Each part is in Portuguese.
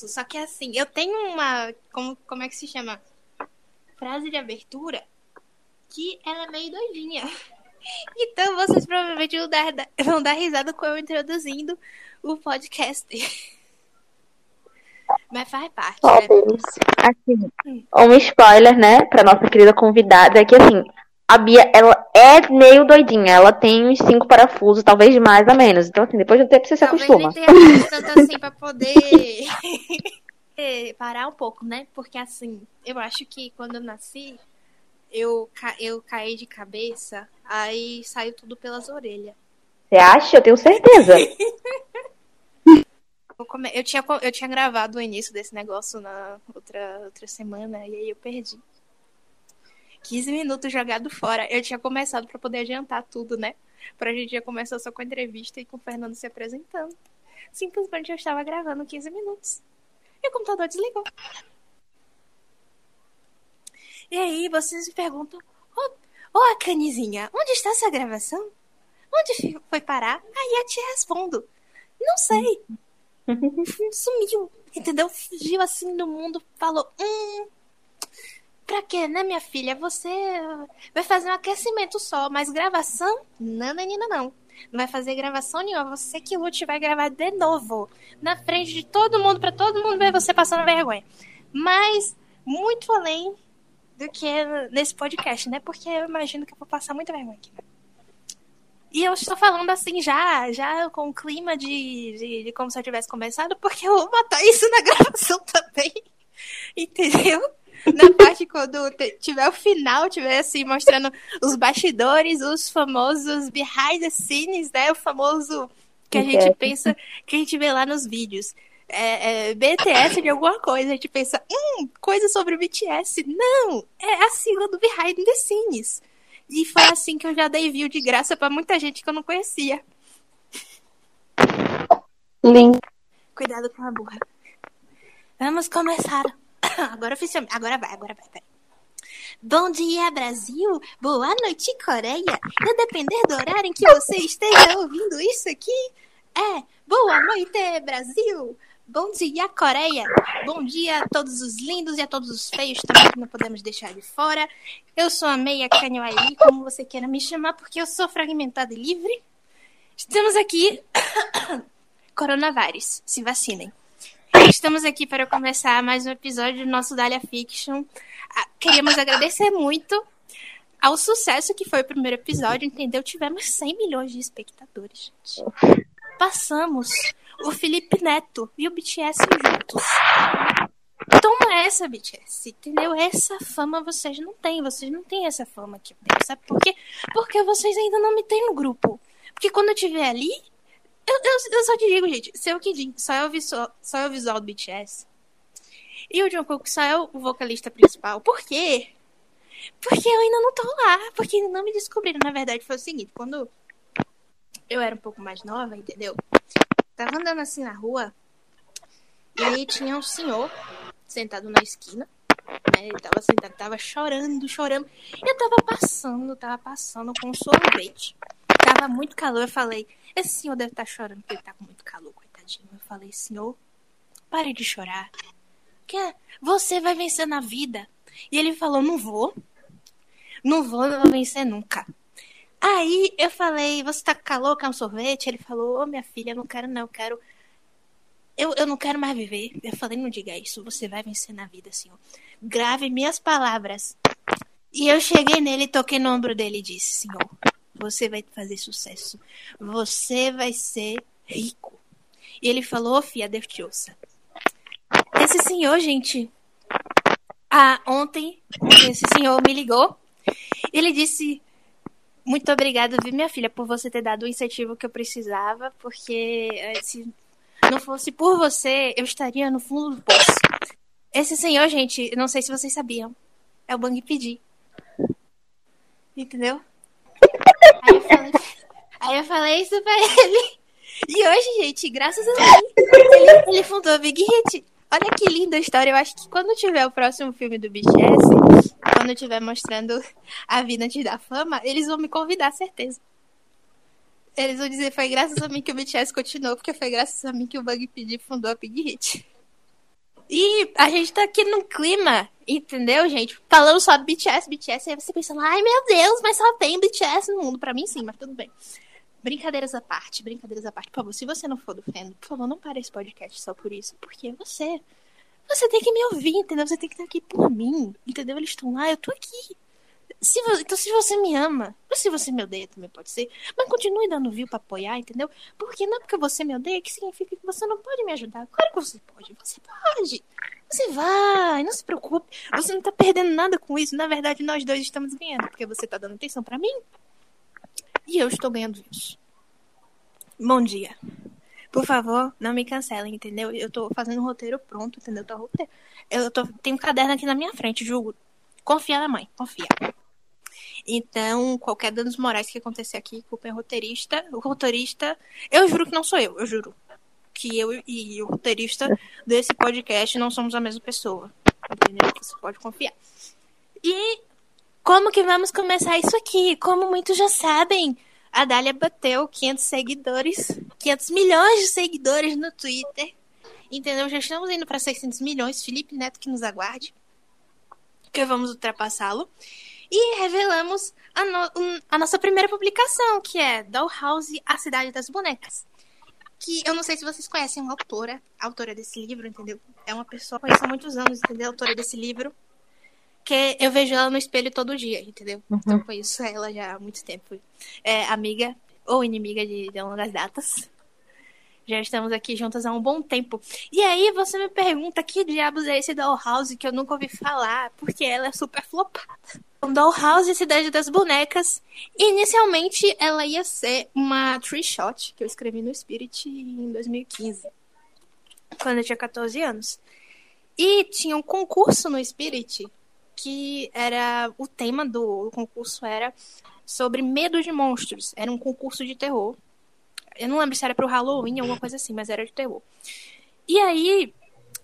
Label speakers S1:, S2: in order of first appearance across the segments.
S1: isso. Só que assim, eu tenho uma. Como, como é que se chama? Frase de abertura que ela é meio doidinha. Então vocês provavelmente vão dar, vão dar risada com eu introduzindo o podcast. Mas faz parte.
S2: Né? Assim, um spoiler, né, pra nossa querida convidada é que assim, a Bia, ela é meio doidinha. Ela tem uns cinco parafusos, talvez mais ou menos. Então, assim, depois de um tempo você
S1: talvez
S2: se acostuma.
S1: Talvez tanto assim pra poder parar um pouco, né? Porque, assim, eu acho que quando eu nasci, eu, ca... eu caí de cabeça, aí saiu tudo pelas orelhas.
S2: Você acha? Eu tenho certeza.
S1: eu, tinha, eu tinha gravado o início desse negócio na outra, outra semana e aí eu perdi. 15 minutos jogado fora. Eu tinha começado para poder adiantar tudo, né? Pra gente já começar só com a entrevista e com o Fernando se apresentando. Simplesmente eu estava gravando 15 minutos. E o computador desligou. E aí vocês me perguntam: Ô, oh, oh, Canizinha, onde está essa gravação? Onde foi parar? Aí eu te respondo: Não sei. Sumiu, entendeu? Fugiu assim do mundo, falou: Hum, Pra quê, né, minha filha? Você vai fazer um aquecimento só, mas gravação? Não, menina, não. Não vai fazer gravação nenhuma. Você que lute vai gravar de novo. Na frente de todo mundo, para todo mundo ver você passando vergonha. Mas, muito além do que nesse podcast, né? Porque eu imagino que eu vou passar muita vergonha aqui. E eu estou falando assim já, já com o clima de, de, de como se eu tivesse começado, porque eu vou botar isso na gravação também. Entendeu? Na parte quando tiver o final, tiver assim, mostrando os bastidores, os famosos behind the scenes, né? O famoso que a gente pensa, que a gente vê lá nos vídeos. É, é, BTS de alguma coisa, a gente pensa, hum, coisa sobre o BTS. Não, é a sigla do Behind the Scenes. E foi assim que eu já dei view de graça para muita gente que eu não conhecia.
S2: Link.
S1: Cuidado com a burra. Vamos começar. Agora oficialmente. Agora vai, agora vai. Bom dia, Brasil! Boa noite, Coreia! A depender do horário em que você esteja ouvindo isso aqui, é boa noite, Brasil! Bom dia, Coreia! Bom dia a todos os lindos e a todos os feios também, que não podemos deixar de fora. Eu sou a Meia Canhoaí, como você queira me chamar, porque eu sou fragmentada e livre. Estamos aqui. Coronavírus, se vacinem. Estamos aqui para começar mais um episódio do nosso Dália Fiction. Ah, queríamos agradecer muito ao sucesso que foi o primeiro episódio, entendeu? Tivemos 100 milhões de espectadores, gente. Passamos o Felipe Neto e o BTS juntos. Toma essa, BTS, entendeu? Essa fama vocês não têm, vocês não têm essa fama tenho, sabe por quê? Porque vocês ainda não me têm no grupo. Porque quando eu estiver ali, eu, eu, eu só te digo, gente, se o Kidin só é o, visual, só é o visual do BTS. E o Jungkook só é o vocalista principal. Por quê? Porque eu ainda não tô lá. Porque ainda não me descobriram. Na verdade, foi o seguinte: quando eu era um pouco mais nova, entendeu? Tava andando assim na rua. E aí tinha um senhor sentado na esquina. Né? Ele tava sentado, tava chorando, chorando. Eu tava passando, tava passando com um sorvete. Tava muito calor. Eu falei, esse senhor deve estar tá chorando porque ele tá com muito calor, coitadinho. Eu falei, senhor, pare de chorar. Que você vai vencer na vida. E ele falou, não vou. Não vou, não vou vencer nunca. Aí eu falei, você tá com calor, quer um sorvete? Ele falou, ô oh, minha filha, não quero não, eu quero. Eu, eu não quero mais viver. Eu falei, não diga isso, você vai vencer na vida, senhor. Grave minhas palavras. E eu cheguei nele, toquei no ombro dele e disse, senhor, você vai fazer sucesso. Você vai ser rico. E ele falou, fia, Deus te ouça. Esse senhor, gente, ah, ontem, esse senhor me ligou. Ele disse: Muito obrigado, viu, minha filha, por você ter dado o incentivo que eu precisava, porque eh, se não fosse por você, eu estaria no fundo do poço. Esse senhor, gente, não sei se vocês sabiam, é o Bang Pedi. Entendeu? Aí eu falei, isso pra ele. E hoje, gente, graças a Deus, ele, ele fundou a Big Hit. Olha que linda a história. Eu acho que quando tiver o próximo filme do BTS, quando tiver mostrando a vida antes da fama, eles vão me convidar, certeza. Eles vão dizer foi graças a mim que o BTS continuou, porque foi graças a mim que o Bug Pedi fundou a Big Hit. E a gente tá aqui num clima, entendeu, gente? Falando só BTS, BTS, aí você pensando, ai meu Deus, mas só tem BTS no mundo. Pra mim sim, mas tudo bem. Brincadeiras à parte, brincadeiras à parte. Por favor, se você não for do fandom, por favor, não pare esse podcast só por isso. Porque você. Você tem que me ouvir, entendeu? Você tem que estar aqui por mim, entendeu? Eles estão lá, eu tô aqui. Se você, então, se você me ama, ou se você me odeia também pode ser, mas continue dando view pra apoiar, entendeu? Porque não é porque você me odeia que significa que você não pode me ajudar. Claro que você pode, você pode. Você vai, não se preocupe. Você não tá perdendo nada com isso. Na verdade, nós dois estamos ganhando, porque você tá dando atenção para mim e eu estou ganhando isso. Bom dia. Por favor, não me cancelem, entendeu? Eu tô fazendo um roteiro pronto, entendeu? Eu, tô roteiro. eu tô, tenho um caderno aqui na minha frente, julgo. Confia na mãe, confia. Então, qualquer danos morais que acontecer aqui, culpa é roteirista. O roteirista, eu juro que não sou eu, eu juro. Que eu e o roteirista desse podcast não somos a mesma pessoa. Entendeu? Você pode confiar. E como que vamos começar isso aqui? Como muitos já sabem, a Dália bateu 500 seguidores, 500 milhões de seguidores no Twitter. Entendeu? Já estamos indo para 600 milhões. Felipe Neto que nos aguarde. Que vamos ultrapassá-lo. E revelamos a, no, a, nossa primeira publicação, que é Dollhouse, A Cidade das Bonecas. Que eu não sei se vocês conhecem a autora, a autora desse livro, entendeu? É uma pessoa que eu conheço há muitos anos, entendeu? A autora desse livro. Que eu vejo ela no espelho todo dia, entendeu? Uhum. Então conheço ela já há muito tempo. É amiga ou inimiga de, de longas datas. Já estamos aqui juntas há um bom tempo. E aí você me pergunta que diabos é esse Dollhouse que eu nunca ouvi falar, porque ela é super flopada. Dollhouse, Cidade das Bonecas. Inicialmente ela ia ser uma tree shot que eu escrevi no Spirit em 2015, quando eu tinha 14 anos. E tinha um concurso no Spirit que era o tema do concurso era sobre medo de monstros. Era um concurso de terror. Eu não lembro se era pro Halloween alguma coisa assim, mas era de terror. E aí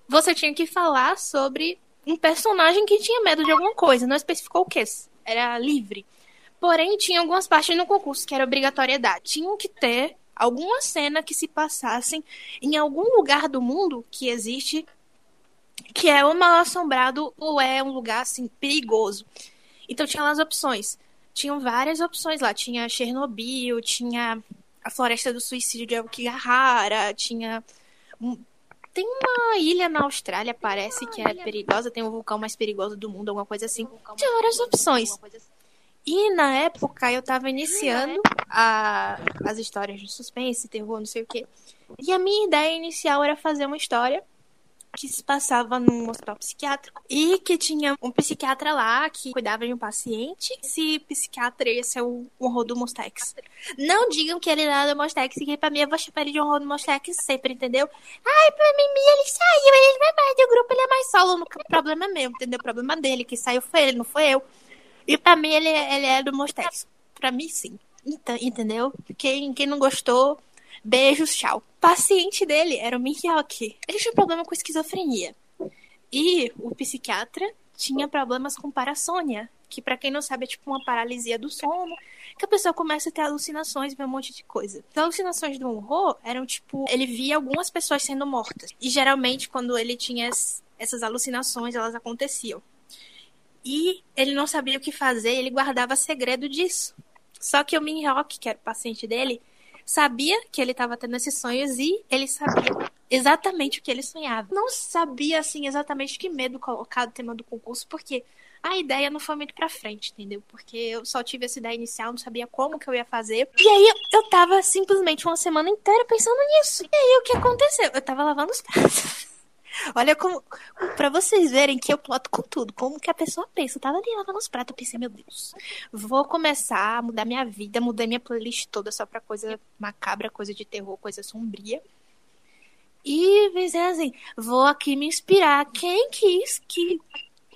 S1: você tinha que falar sobre um personagem que tinha medo de alguma coisa, não especificou o que, era livre. Porém, tinha algumas partes no concurso que era obrigatoriedade. Tinham que ter alguma cena que se passassem em algum lugar do mundo que existe que é ou mal assombrado ou é um lugar assim perigoso. Então tinha lá as opções. Tinham várias opções lá. Tinha Chernobyl, tinha a Floresta do Suicídio de Aokigahara, tinha tem uma ilha na Austrália, parece que é perigosa, tem o vulcão mais perigoso do mundo, alguma coisa assim. Tinha várias opções. E na época eu tava iniciando a, as histórias de suspense, terror, não sei o quê. E a minha ideia inicial era fazer uma história que se passava num hospital psiquiátrico e que tinha um psiquiatra lá que cuidava de um paciente. Esse psiquiatra ia ser o horror do Mostex. Não digam que ele é do Mostex, que pra mim eu vou chamar ele de horror do Mostex sempre, entendeu? Ai, pra mim ele saiu, ele vai mais do grupo, ele é mais solo. O problema é meu, entendeu? O problema dele, que saiu foi ele, não foi eu. E pra mim ele, ele é do Mostex. Pra mim, sim. Então, entendeu? Quem, quem não gostou, Beijos, tchau. O paciente dele era o Miyake. Ele tinha problema com esquizofrenia. E o psiquiatra tinha problemas com parasônia, que para quem não sabe é tipo uma paralisia do sono, que a pessoa começa a ter alucinações, ver um monte de coisa. As alucinações do horror eram tipo, ele via algumas pessoas sendo mortas. E geralmente quando ele tinha essas alucinações, elas aconteciam. E ele não sabia o que fazer, ele guardava segredo disso. Só que o Minhyuk, que era o paciente dele, sabia que ele estava tendo esses sonhos e ele sabia exatamente o que ele sonhava. Não sabia, assim, exatamente que medo colocar o tema do concurso, porque a ideia não foi muito pra frente, entendeu? Porque eu só tive essa ideia inicial, não sabia como que eu ia fazer. E aí eu tava simplesmente uma semana inteira pensando nisso. E aí o que aconteceu? Eu tava lavando os pratos. Olha como. Pra vocês verem que eu ploto com tudo. Como que a pessoa pensa. Eu tava ali lavando os pratos. Eu pensei, meu Deus. Vou começar a mudar minha vida. Mudei minha playlist toda só pra coisa macabra, coisa de terror, coisa sombria. E pensei assim: vou aqui me inspirar. Quem quis que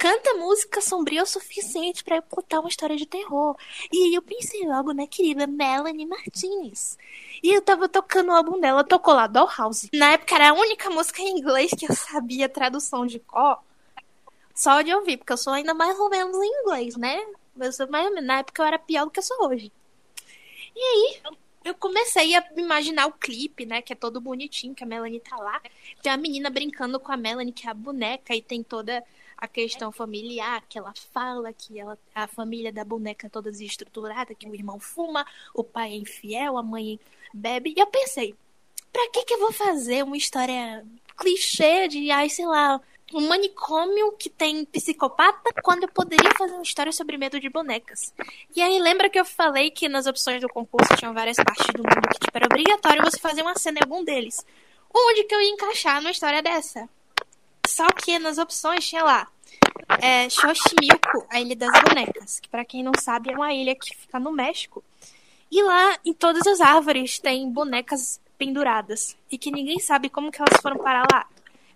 S1: canta música sombria o suficiente para contar uma história de terror? E aí eu pensei logo na querida Melanie Martinez. E eu tava tocando o álbum dela, tocou lá, Dollhouse. Na época era a única música em inglês que eu sabia tradução de có. Só de ouvir, porque eu sou ainda mais ou menos em inglês, né? Eu sou mais. Na época eu era pior do que eu sou hoje. E aí, eu comecei a imaginar o clipe, né? Que é todo bonitinho, que a Melanie tá lá. Tem a menina brincando com a Melanie, que é a boneca, e tem toda a questão familiar, que ela fala que ela, a família da boneca é toda desestruturada, que o irmão fuma, o pai é infiel, a mãe bebe. E eu pensei, pra que que eu vou fazer uma história clichê de, ai, sei lá, um manicômio que tem psicopata quando eu poderia fazer uma história sobre medo de bonecas. E aí lembra que eu falei que nas opções do concurso tinham várias partes do mundo que tipo, era obrigatório você fazer uma cena em algum deles. Onde que eu ia encaixar numa história dessa? Só que nas opções tinha lá é, Xochimilco, a Ilha das Bonecas, que para quem não sabe é uma ilha que fica no México. E lá em todas as árvores tem bonecas penduradas e que ninguém sabe como que elas foram parar lá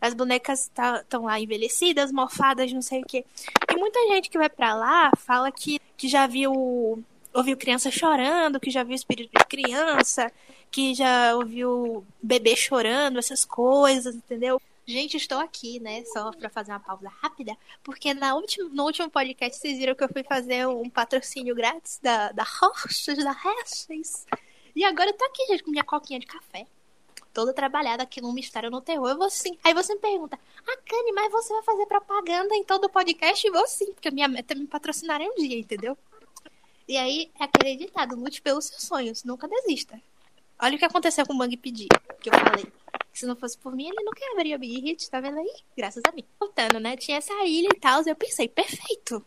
S1: as bonecas estão tá, lá envelhecidas, mofadas, não sei o quê. E muita gente que vai para lá fala que, que já viu ouviu criança chorando, que já viu espírito de criança, que já ouviu bebê chorando, essas coisas, entendeu? Gente, estou aqui, né, só para fazer uma pausa rápida, porque na última, no último podcast vocês viram que eu fui fazer um patrocínio grátis da, da Rochas, da Hershey's. E agora eu tô aqui, gente, com minha coquinha de café toda trabalhada aqui no Mistério no Terror. Eu vou sim. Aí você me pergunta, ah, Kanye, mas você vai fazer propaganda em todo o podcast? E vou sim, porque minha meta é me patrocinar um dia, entendeu? E aí é aquele ditado, lute pelos seus sonhos, nunca desista. Olha o que aconteceu com o Bang Pedir, que eu falei. Se não fosse por mim, ele nunca abriria Hit, tá vendo aí? Graças a mim. Voltando, né? Tinha essa ilha e tal, eu pensei, perfeito.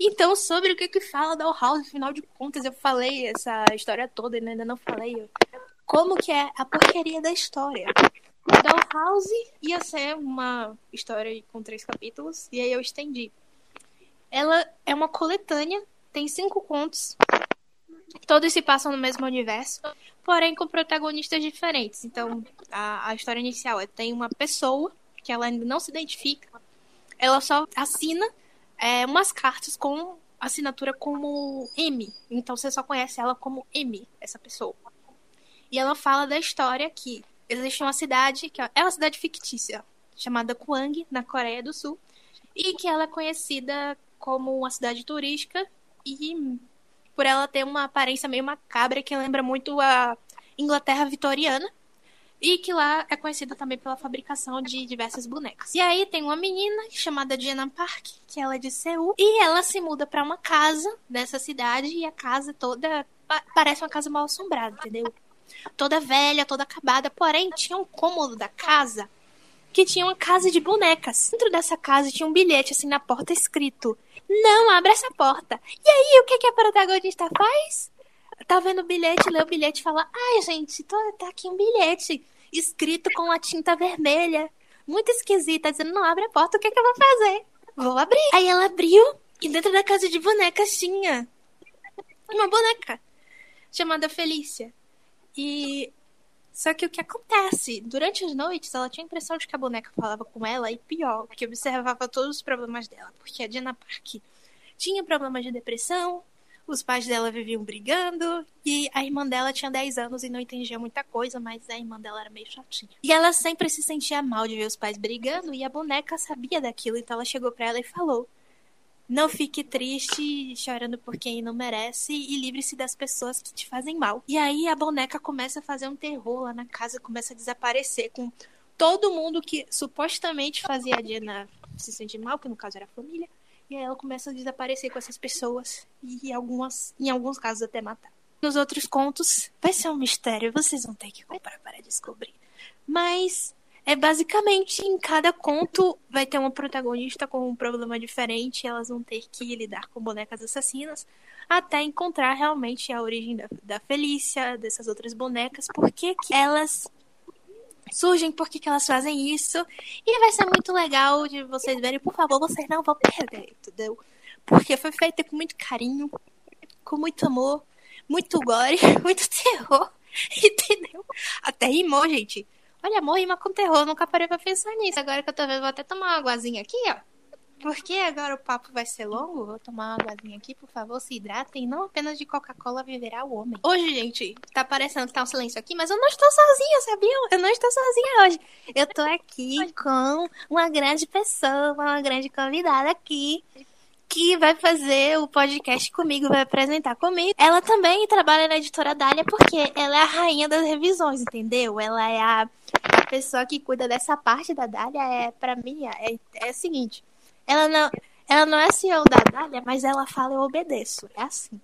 S1: Então, sobre o que que fala da House, afinal de contas, eu falei essa história toda e ainda não falei como que é a porcaria da história. Dollhouse ia ser uma história com três capítulos, e aí eu estendi. Ela é uma coletânea, tem cinco contos, todos se passam no mesmo universo, porém com protagonistas diferentes. Então, a, a história inicial é tem uma pessoa que ela ainda não se identifica, ela só assina é, umas cartas com assinatura como M. Então você só conhece ela como M, essa pessoa. E ela fala da história que existe uma cidade, que é uma cidade fictícia, chamada Kuang, na Coreia do Sul, e que ela é conhecida como uma cidade turística e por ela ter uma aparência meio macabra que lembra muito a Inglaterra vitoriana. E que lá é conhecida também pela fabricação de diversas bonecas. E aí tem uma menina chamada Jenna Park, que ela é de Seul, e ela se muda para uma casa dessa cidade e a casa toda parece uma casa mal assombrada, entendeu? toda velha, toda acabada. Porém, tinha um cômodo da casa que tinha uma casa de bonecas. Dentro dessa casa tinha um bilhete assim na porta escrito: Não abra essa porta. E aí, o que, que a protagonista faz? Tá vendo o bilhete, lê o bilhete e fala: Ai, gente, tô, tá aqui um bilhete escrito com a tinta vermelha. Muito esquisita, dizendo: Não abre a porta, o que, que eu vou fazer? Vou abrir. Aí ela abriu e dentro da casa de bonecas tinha uma boneca chamada Felícia. E só que o que acontece? Durante as noites, ela tinha a impressão de que a boneca falava com ela, e pior, que observava todos os problemas dela. Porque a Diana Park tinha problemas de depressão, os pais dela viviam brigando, e a irmã dela tinha 10 anos e não entendia muita coisa, mas a irmã dela era meio chatinha. E ela sempre se sentia mal de ver os pais brigando, e a boneca sabia daquilo, então ela chegou para ela e falou: não fique triste, chorando por quem não merece e livre-se das pessoas que te fazem mal. E aí a boneca começa a fazer um terror lá na casa, começa a desaparecer com todo mundo que supostamente fazia a Diana se sentir mal, que no caso era a família. E aí ela começa a desaparecer com essas pessoas e algumas, em alguns casos até matar. Nos outros contos vai ser um mistério, vocês vão ter que comprar para descobrir. Mas é basicamente em cada conto vai ter uma protagonista com um problema diferente, elas vão ter que lidar com bonecas assassinas até encontrar realmente a origem da, da Felícia, dessas outras bonecas, por que, elas surgem, por que, que elas fazem isso. E vai ser muito legal de vocês verem, por favor, vocês não vão perder, entendeu? Porque foi feita com muito carinho, com muito amor, muito gore, muito terror, entendeu? Até rimou, gente. Olha, amor rima com terror, nunca parei pra pensar nisso. Agora que eu tô vendo, vou até tomar uma aguazinha aqui, ó. Porque agora o papo vai ser longo, vou tomar uma aguazinha aqui, por favor, se hidratem. Não apenas de Coca-Cola viverá o homem. Hoje, gente, tá parecendo que tá um silêncio aqui, mas eu não estou sozinha, sabiam? Eu não estou sozinha hoje. Eu tô aqui com uma grande pessoa, uma grande convidada aqui. Que vai fazer o podcast comigo, vai apresentar comigo. Ela também trabalha na editora Dália porque ela é a rainha das revisões, entendeu? Ela é a, pessoa que cuida dessa parte da Dália. É, para mim, é, é o seguinte: ela não, ela não é CEO da Dália, mas ela fala eu obedeço. É assim.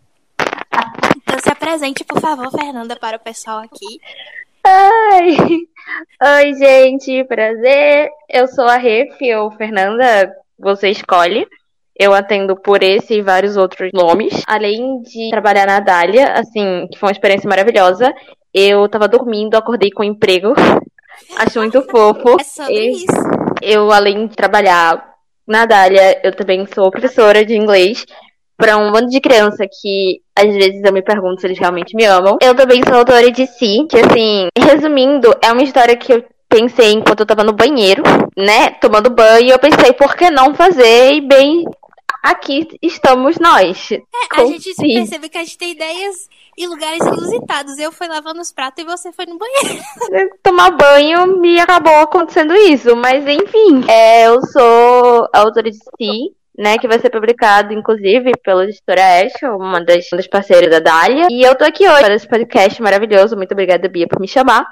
S1: Então se apresente, por favor, Fernanda, para o pessoal aqui.
S2: Ai. Oi, gente, prazer. Eu sou a Ref, ou Fernanda, você escolhe. Eu atendo por esse e vários outros nomes. Além de trabalhar na Dália, assim, que foi uma experiência maravilhosa, eu tava dormindo, acordei com um emprego. Acho muito fofo.
S1: É sobre e isso.
S2: Eu, além de trabalhar na Dália, eu também sou professora de inglês para um monte de criança que às vezes eu me pergunto se eles realmente me amam. Eu também sou autora de Si, que assim, resumindo, é uma história que eu pensei enquanto eu tava no banheiro, né, tomando banho, e eu pensei, por que não fazer? E bem, aqui estamos nós.
S1: É, a gente si. percebe que a gente tem ideias em lugares inusitados. Eu fui lavando os pratos e você foi no banheiro.
S2: Tomar banho e acabou acontecendo isso. Mas enfim, é, eu sou autora de Si né, que vai ser publicado, inclusive, pela editora Ash, uma das, uma das parceiras da Dália. E eu tô aqui hoje para esse podcast maravilhoso. Muito obrigada, Bia, por me chamar.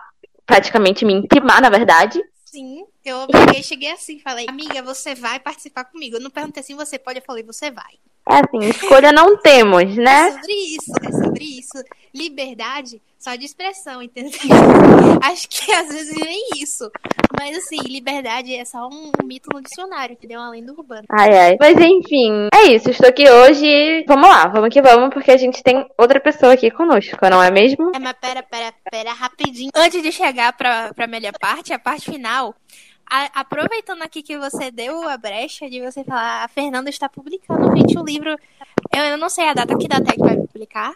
S2: Praticamente me intimar, na verdade.
S1: Sim, eu obriguei, cheguei assim, falei, amiga, você vai participar comigo. Eu não perguntei assim, você pode, eu falei, você vai.
S2: É assim, escolha não temos, né?
S1: É sobre isso, é sobre isso. Liberdade só de expressão, entendeu? Acho que às vezes nem isso. Mas assim, liberdade é só um, mito no dicionário, que deu uma lenda urbana.
S2: Ai, ai. Mas enfim, é isso. Estou aqui hoje. Vamos lá, vamos que vamos, porque a gente tem outra pessoa aqui conosco, não é mesmo?
S1: É, mas pera, pera, pera, rapidinho. Antes de chegar pra, pra melhor parte, a parte final. A, aproveitando aqui que você deu a brecha de você falar, a Fernanda está publicando, gente, o livro. Eu, eu não sei a data, que data é que vai publicar?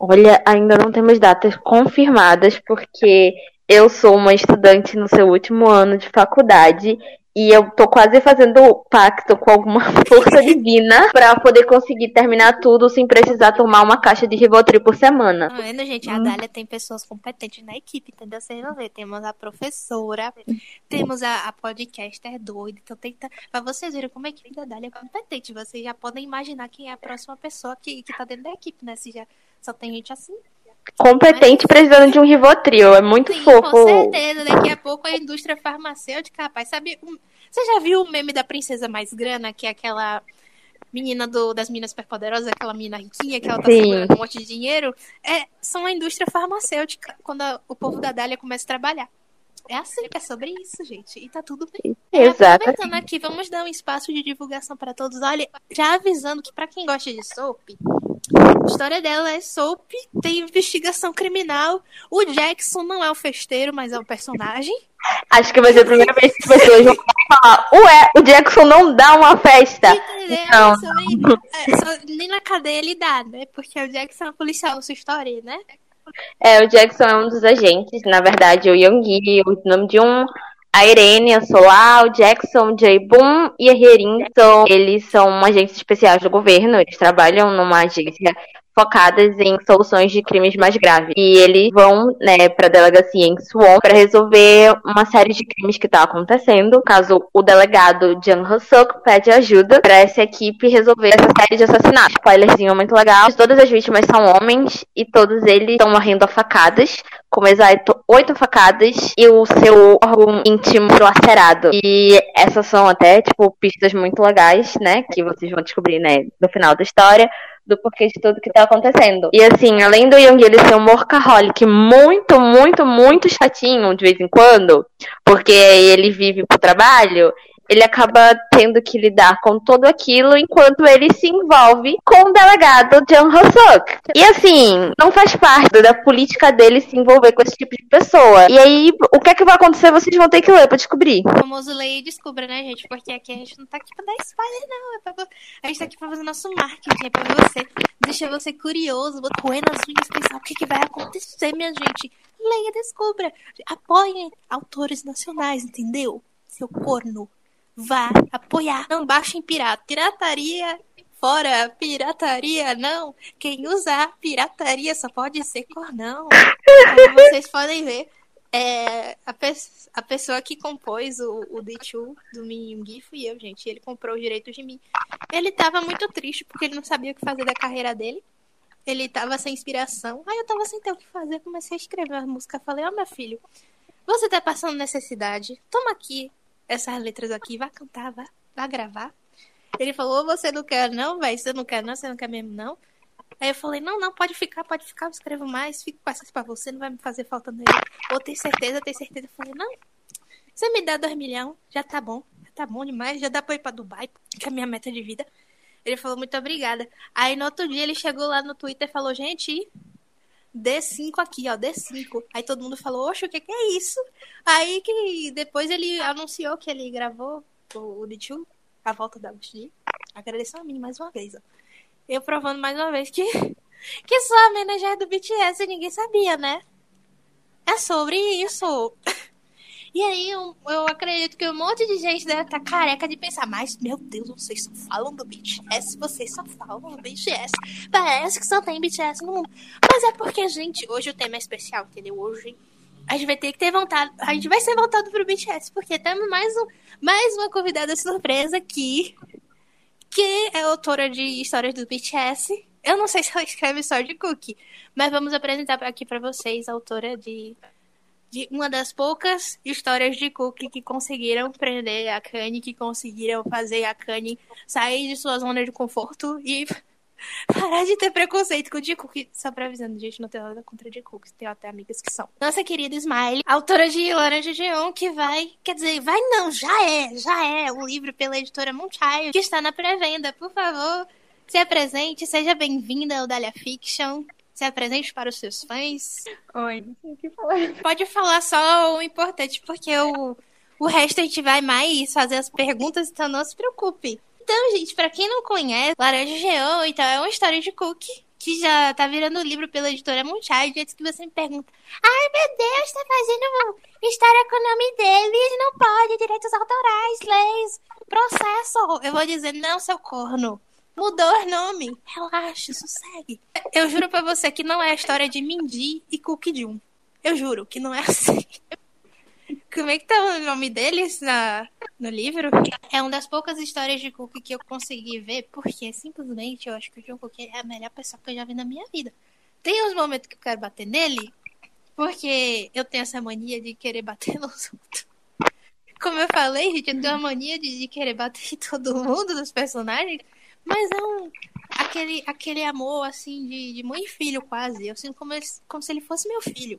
S2: Olha, ainda não temos datas confirmadas, porque eu sou uma estudante no seu último ano de faculdade e eu tô quase fazendo pacto com alguma força divina para poder conseguir terminar tudo sem precisar tomar uma caixa de Rivotril por semana.
S1: Tá vendo, gente? A hum. Dália tem pessoas competentes na equipe, entendeu? Vocês vão ver. Temos a professora, temos a, a podcaster doida. Então, tenta... pra vocês verem como a equipe da Dália é competente. Vocês já podem imaginar quem é a próxima pessoa que, que tá dentro da equipe, né? Se já só tem gente assim
S2: competente precisando de um Rivotril. É muito Sim, fofo.
S1: Com certeza. Daqui a pouco a indústria farmacêutica, rapaz, sabe? Você já viu o meme da princesa mais grana, que é aquela menina do, das minas superpoderosas, aquela menina riquinha que ela tá Sim. segurando um monte de dinheiro? É, são a indústria farmacêutica quando a, o povo da Dália começa a trabalhar. É assim, é sobre isso, gente. E tá tudo bem. É,
S2: Exato.
S1: Aproveitando aqui, vamos dar um espaço de divulgação para todos. Olha, já avisando que para quem gosta de soap, a história dela é soap, tem investigação criminal. O Jackson não é o festeiro, mas é o personagem.
S2: Acho que vai ser a primeira vez que as pessoas vão falar, ué, o Jackson não dá uma festa.
S1: Entendeu? Não. É, só, nem na cadeia ele dá, né? Porque o Jackson é um policial, sua história, né?
S2: É, o Jackson é um dos agentes, na verdade, o Young, o nome de um a Irene, Solar, o Jackson, o Jay Boom e a são, eles são agentes especiais do governo, eles trabalham numa agência focadas em soluções de crimes mais graves. E eles vão, né, para a delegacia em Suwon para resolver uma série de crimes que tá acontecendo. Caso o delegado Jang Ho-suk pede ajuda para essa equipe resolver essa série de assassinatos. Spoilerzinho muito legal. Todas as vítimas são homens e todos eles estão morrendo a facadas com exato oito facadas e o seu órgão íntimo lacerado. E essas são até, tipo, pistas muito legais, né? Que vocês vão descobrir, né, no final da história do porquê de tudo que tá acontecendo. E assim, além do Young ele ser um workaholic muito, muito, muito chatinho de vez em quando, porque ele vive pro trabalho, ele acaba tendo que lidar com tudo aquilo enquanto ele se envolve com o delegado John Hossuk. E assim, não faz parte da política dele se envolver com esse tipo de pessoa. E aí, o que é que vai acontecer? Vocês vão ter que ler pra descobrir.
S1: O famoso lei e descubra, né, gente? Porque aqui a gente não tá aqui pra dar spoiler, não. É pra... A gente tá aqui pra fazer nosso marketing, é pra você. Deixar você curioso, roendo as unhas, pensar o que, que vai acontecer, minha gente. Leia e descubra. Apoiem autores nacionais, entendeu? Seu corno vá apoiar. Não baixem pirata. Pirataria fora, pirataria não. Quem usar pirataria só pode ser cornão. Como vocês podem ver, É, a, pe a pessoa que compôs o, o D2 do Minhyungi fui eu, gente. Ele comprou os direitos de mim. Ele tava muito triste porque ele não sabia o que fazer da carreira dele. Ele tava sem inspiração. Aí eu tava sem ter o que fazer. Comecei a escrever a música. Falei, ó, oh, meu filho, você tá passando necessidade. Toma aqui essas letras aqui. Vai cantar, vai, vai gravar. Ele falou, você não quer não, velho? Você não quer não? Você não quer mesmo não? Aí eu falei, não, não, pode ficar, pode ficar, eu escrevo mais, fico essas pra você, não vai me fazer falta nele. Ou tem certeza, tem certeza. Eu falei, não, você me dá dois milhões, já tá bom, já tá bom demais, já dá pra ir pra Dubai, que é a minha meta de vida. Ele falou, muito obrigada. Aí no outro dia ele chegou lá no Twitter e falou, gente, D5 aqui, ó, D5. Aí todo mundo falou, oxe, o que, que é isso? Aí que depois ele anunciou que ele gravou o, o D2, a volta da Agostinho. Agradeceu a mim mais uma vez, ó. Eu provando mais uma vez que, que só a manager do BTS ninguém sabia, né? É sobre isso. E aí eu, eu acredito que um monte de gente deve estar careca de pensar, mas meu Deus, vocês só falam do BTS, vocês só falam do BTS. Parece que só tem BTS no mundo. Mas é porque, gente, hoje o tema é especial, entendeu? Hoje a gente vai ter que ter vontade. A gente vai ser voltado pro BTS, porque temos mais, um, mais uma convidada surpresa aqui que é autora de histórias do BTS. Eu não sei se ela escreve história de Cookie, mas vamos apresentar aqui para vocês a autora de, de uma das poucas histórias de Cookie que conseguiram prender a Kanye, que conseguiram fazer a Kanye sair de sua zona de conforto e Parar de ter preconceito com o Jungkook. Só pra avisando, gente, não tem nada contra o Jungkook. Tem até amigas que são. Nossa querida Smiley, autora de Laranja Geon, que vai... Quer dizer, vai não, já é, já é. O livro pela editora Moonchild, que está na pré-venda. Por favor, se apresente, seja bem-vinda ao Dália Fiction. Se apresente para os seus fãs.
S3: Oi, não sei o que falar.
S1: Pode falar só o importante, porque o, o resto a gente vai mais fazer as perguntas, então não se preocupe. Então, gente, para quem não conhece, Laranja Geão, então, é uma história de cookie que já tá virando livro pela editora Moonchild, antes que você me pergunta, ai meu Deus, tá fazendo história com o nome dele, não pode, direitos autorais, leis, processo. Eu vou dizer, não, seu corno. Mudou o nome. Relaxa, sossegue. Eu juro pra você que não é a história de Mindy e Cookie Jun. Eu juro que não é assim. Como é que tá o nome deles na, no livro? É uma das poucas histórias de Cook que eu consegui ver, porque simplesmente eu acho que o John Cook é a melhor pessoa que eu já vi na minha vida. Tem uns momentos que eu quero bater nele, porque eu tenho essa mania de querer bater nos outros. Como eu falei, gente, eu tenho a mania de, de querer bater em todo mundo, dos personagens, mas é um, aquele, aquele amor, assim, de, de mãe e filho quase. Eu sinto como, como se ele fosse meu filho.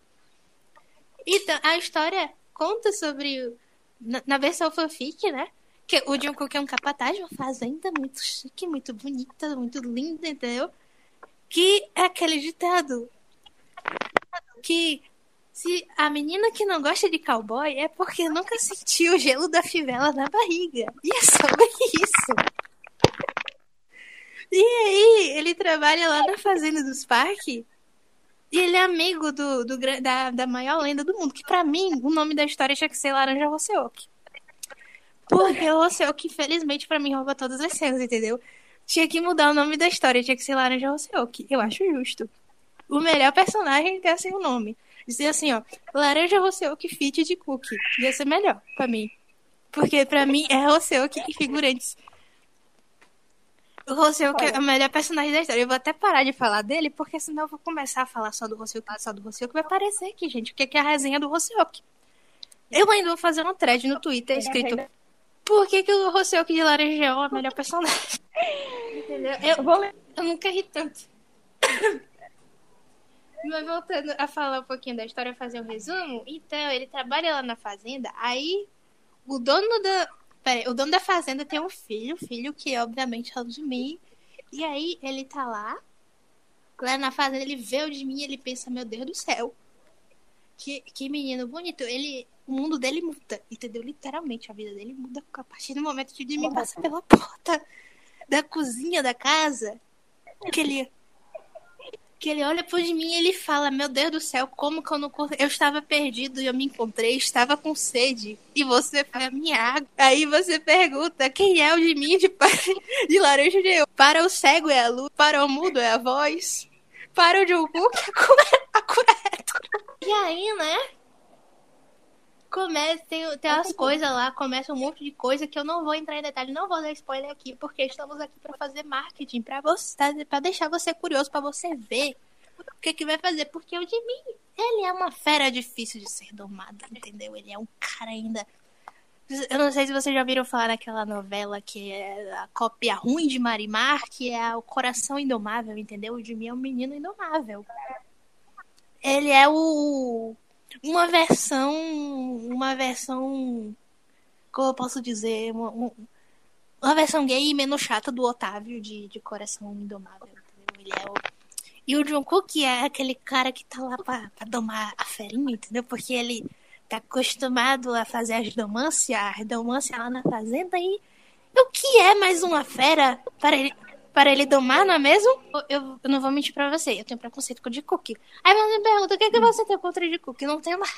S1: Então, a história conta sobre. Na, na versão fanfic, né? Que o Jungkook é um capataz de uma fazenda muito chique, muito bonita, muito linda, entendeu? Que é aquele ditado. Que se a menina que não gosta de cowboy é porque nunca sentiu o gelo da fivela na barriga. E é sobre isso. E aí, ele trabalha lá na fazenda dos parques e ele é amigo do, do da, da maior lenda do mundo. Que para mim, o nome da história tinha que ser Laranja Roseok. Porque o Roseok, infelizmente, para mim, rouba todas as cenas, entendeu? Tinha que mudar o nome da história, tinha que ser Laranja Roseok. Eu acho justo. O melhor personagem tem assim o nome. Dizer assim, ó, Laranja Roseok fit de Cookie. Ia ser melhor para mim. Porque para mim é Roseok e figurantes. O Rossel é o melhor personagem da história. Eu vou até parar de falar dele, porque senão eu vou começar a falar só do Rossel, só do Rossel, que vai aparecer aqui, gente. O que é a resenha do Rossel? Eu ainda vou fazer uma thread no Twitter escrito Por que, que o Rossel de Laranjão é o melhor personagem? Entendeu? Eu, eu nunca ri tanto. Mas voltando a falar um pouquinho da história, fazer um resumo. Então, ele trabalha lá na fazenda, aí o dono da, Peraí, o dono da fazenda tem um filho, filho que obviamente é o de mim. E aí ele tá lá, lá na fazenda, ele vê o de mim ele pensa, meu Deus do céu. Que, que menino bonito. Ele, o mundo dele muda, entendeu? Literalmente, a vida dele muda a partir do momento que o de mim passa pela porta da cozinha da casa. Que ele que ele olha por mim e ele fala: Meu Deus do céu, como que eu não. Eu estava perdido e eu me encontrei, estava com sede. E você foi a minha água. Aí você pergunta: Quem é o de mim de, de laranja de eu? Para o cego é a luz, para o mudo é a voz, para o Jungkook é a cura é E aí, né? Começa, tem, tem umas coisas lá, começa um monte de coisa que eu não vou entrar em detalhe, não vou dar spoiler aqui, porque estamos aqui para fazer marketing, para você, para deixar você curioso, para você ver o que que vai fazer, porque o Jimmy, ele é uma fera difícil de ser domada, entendeu? Ele é um cara ainda eu não sei se vocês já viram falar daquela novela que é a cópia ruim de Marimar, que é o coração indomável, entendeu? O Jimmy é um menino indomável. Ele é o uma versão, uma versão, como eu posso dizer, uma, uma versão gay menos chata do Otávio de, de Coração Indomável. Ele é o... E o John Cook é aquele cara que tá lá pra domar a ferinha, entendeu? Porque ele tá acostumado a fazer as domâncias, a domância lá na fazenda e o que é mais uma fera para ele, para ele domar, não é mesmo? Eu, eu não vou mentir pra você, eu tenho preconceito com o de cookie. Aí você me pergunta, o que, é que você tem contra o de cookie? Não tenho nada.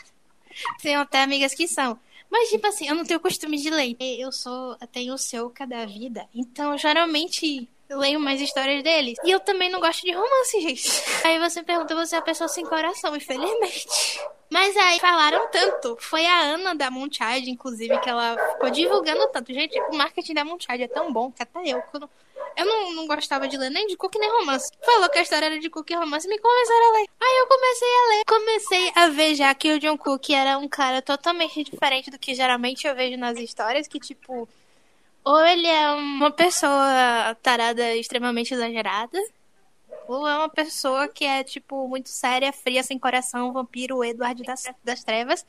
S1: Tenho até amigas que são. Mas, tipo assim, eu não tenho costume de ler. Eu sou, eu tenho o seu cada vida. Então, geralmente, eu leio mais histórias deles. E eu também não gosto de romance, gente. Aí você pergunta, você é a pessoa sem coração, infelizmente. Mas aí falaram tanto. Foi a Ana da Moonchild, inclusive, que ela ficou divulgando tanto. Gente, o marketing da Moonchild é tão bom que até eu, quando eu não, não gostava de ler nem de cookie nem romance. Falou que a história era de cookie e romance me começaram a ler. Aí eu comecei a ler. Comecei a ver já que o John Cook era um cara totalmente diferente do que geralmente eu vejo nas histórias. Que, tipo, ou ele é uma pessoa tarada extremamente exagerada. Ou é uma pessoa que é, tipo, muito séria, fria, sem coração, vampiro, Edward das, das trevas.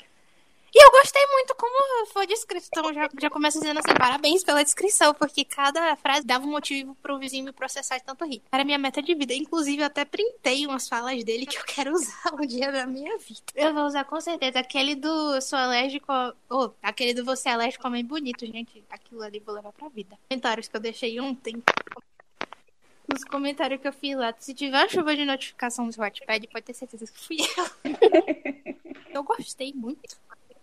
S1: E eu gostei muito como foi descrito. Então já, já começo dizendo assim, parabéns pela descrição, porque cada frase dava um motivo pro vizinho me processar de tanto rir. Era minha meta de vida. Inclusive, eu até printei umas falas dele que eu quero usar um dia da minha vida. Eu vou usar com certeza. Aquele do sou alérgico. Ou oh, aquele do você é alérgico homem bonito, gente. Aquilo ali vou levar pra vida. Comentários que eu deixei ontem nos comentários que eu fiz lá. Se tiver uma chuva de notificação no Wattpad, pode ter certeza que fui eu. eu gostei muito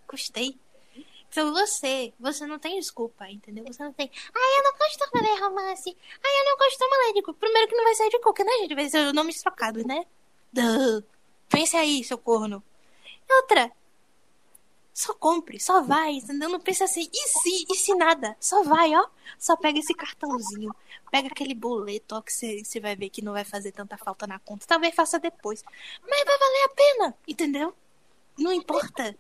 S1: gostei. Então você, você não tem desculpa, entendeu? Você não tem. Ai, eu não costumo ler romance. Ai, eu não ler de Primeiro que não vai sair de cookie, né, gente? Vai ser o nome trocado, né? Duh. Pense aí, seu corno. Outra. Só compre, só vai, entendeu? Não pensa assim, e se, e se nada? Só vai, ó. Só pega esse cartãozinho. Pega aquele boleto, ó, que você vai ver que não vai fazer tanta falta na conta. Talvez faça depois. Mas vai valer a pena, entendeu? Não importa.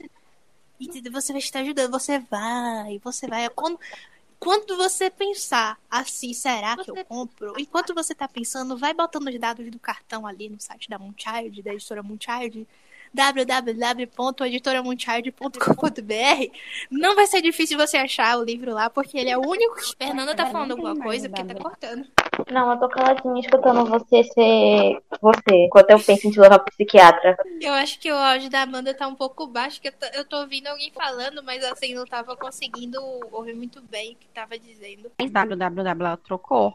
S1: Entendeu? Você vai estar ajudando, você vai, você vai. Quando, quando você pensar assim, será que eu compro? Enquanto você tá pensando, vai botando os dados do cartão ali no site da Moonchild, da editora Moonchild www.editoramunchild.com.br. Não vai ser difícil você achar o livro lá, porque ele é o único. Fernanda tá falando alguma coisa, porque tá cortando.
S2: Não, eu tô caladinha escutando você ser você, enquanto eu penso em te levar pro psiquiatra.
S1: Eu acho que o áudio da Amanda tá um pouco baixo, que eu tô, eu tô ouvindo alguém falando, mas assim, não tava conseguindo ouvir muito bem o que tava dizendo.
S3: www trocou.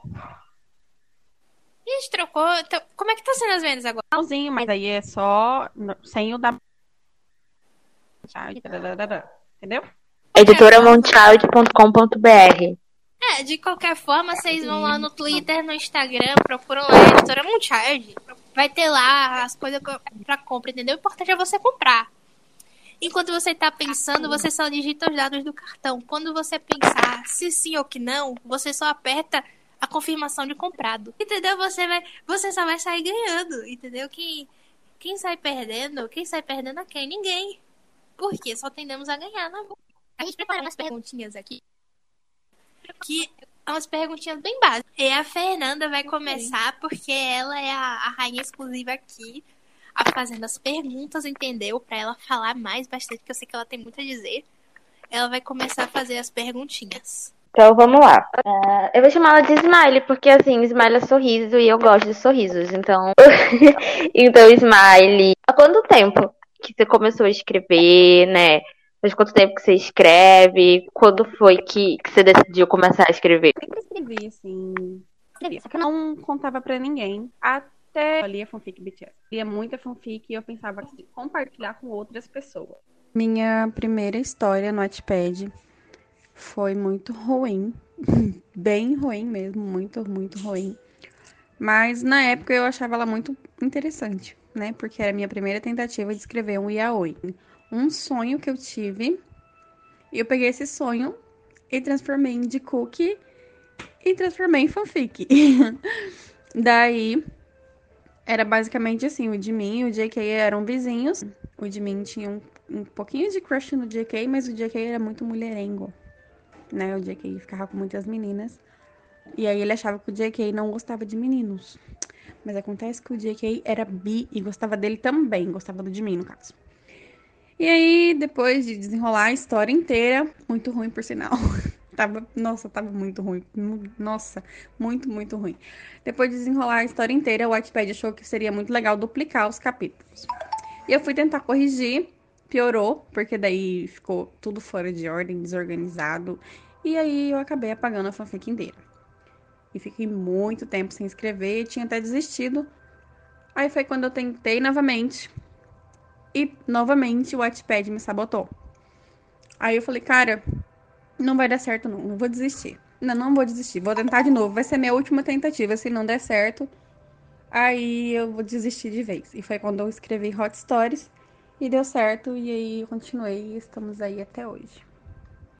S1: Gente, trocou. Então, como é que tá sendo as vendas agora?
S3: Finalzinho, mas aí é só sem o da. Entendeu?
S2: editoramonchild.com.br
S1: É, de qualquer forma, vocês vão lá no Twitter, no Instagram, procuram lá a editora Moonchild. Vai ter lá as coisas pra compra, entendeu? O importante é você comprar. Enquanto você tá pensando, você só digita os dados do cartão. Quando você pensar se sim ou que não, você só aperta a confirmação de comprado. Entendeu? Você vai, você só vai sair ganhando, entendeu? Quem, quem sai perdendo, quem sai perdendo é quem? Ninguém. Porque só tendemos a ganhar na A gente preparou umas perguntinhas aqui. Que umas perguntinhas bem básicas. E a Fernanda vai começar porque ela é a, a rainha exclusiva aqui, a fazendo as perguntas, entendeu? Para ela falar mais bastante, que eu sei que ela tem muito a dizer. Ela vai começar a fazer as perguntinhas.
S2: Então vamos lá. Uh, eu vou chamar ela de Smile, porque assim, Smile é sorriso e eu gosto de sorrisos. Então, então Smile. Há quanto tempo que você começou a escrever, né? Faz quanto tempo que você escreve? Quando foi que, que você decidiu começar a escrever?
S3: Eu sempre escrevi, assim. Escrevi, só que eu não contava pra ninguém. Até eu lia fanfic BTS. Lia muita fanfic e eu pensava em compartilhar com outras pessoas. Minha primeira história no Wattpad foi muito ruim, bem ruim mesmo, muito, muito ruim. Mas na época eu achava ela muito interessante, né? Porque era a minha primeira tentativa de escrever um yaoi. Um sonho que eu tive E eu peguei esse sonho e transformei em de cookie e transformei em fanfic. Daí, era basicamente assim, o de mim e o JK eram vizinhos. O de mim tinha um, um pouquinho de crush no JK, mas o JK era muito mulherengo. Né? O JK ficava com muitas meninas. E aí ele achava que o JK não gostava de meninos. Mas acontece que o JK era bi e gostava dele também, gostava do de mim, no caso. E aí, depois de desenrolar a história inteira, muito ruim por sinal. tava, nossa, tava muito ruim. Nossa, muito, muito ruim. Depois de desenrolar a história inteira, o Wattpad achou que seria muito legal duplicar os capítulos. E eu fui tentar corrigir, piorou, porque daí ficou tudo fora de ordem, desorganizado. E aí eu acabei apagando a fanfic inteira. E fiquei muito tempo sem escrever tinha até desistido. Aí foi quando eu tentei novamente e novamente o Wattpad me sabotou. Aí eu falei, cara, não vai dar certo não, não vou desistir. Não, não vou desistir, vou tentar de novo. Vai ser minha última tentativa. Se não der certo, aí eu vou desistir de vez. E foi quando eu escrevi Hot Stories e deu certo. E aí eu continuei e estamos aí até hoje.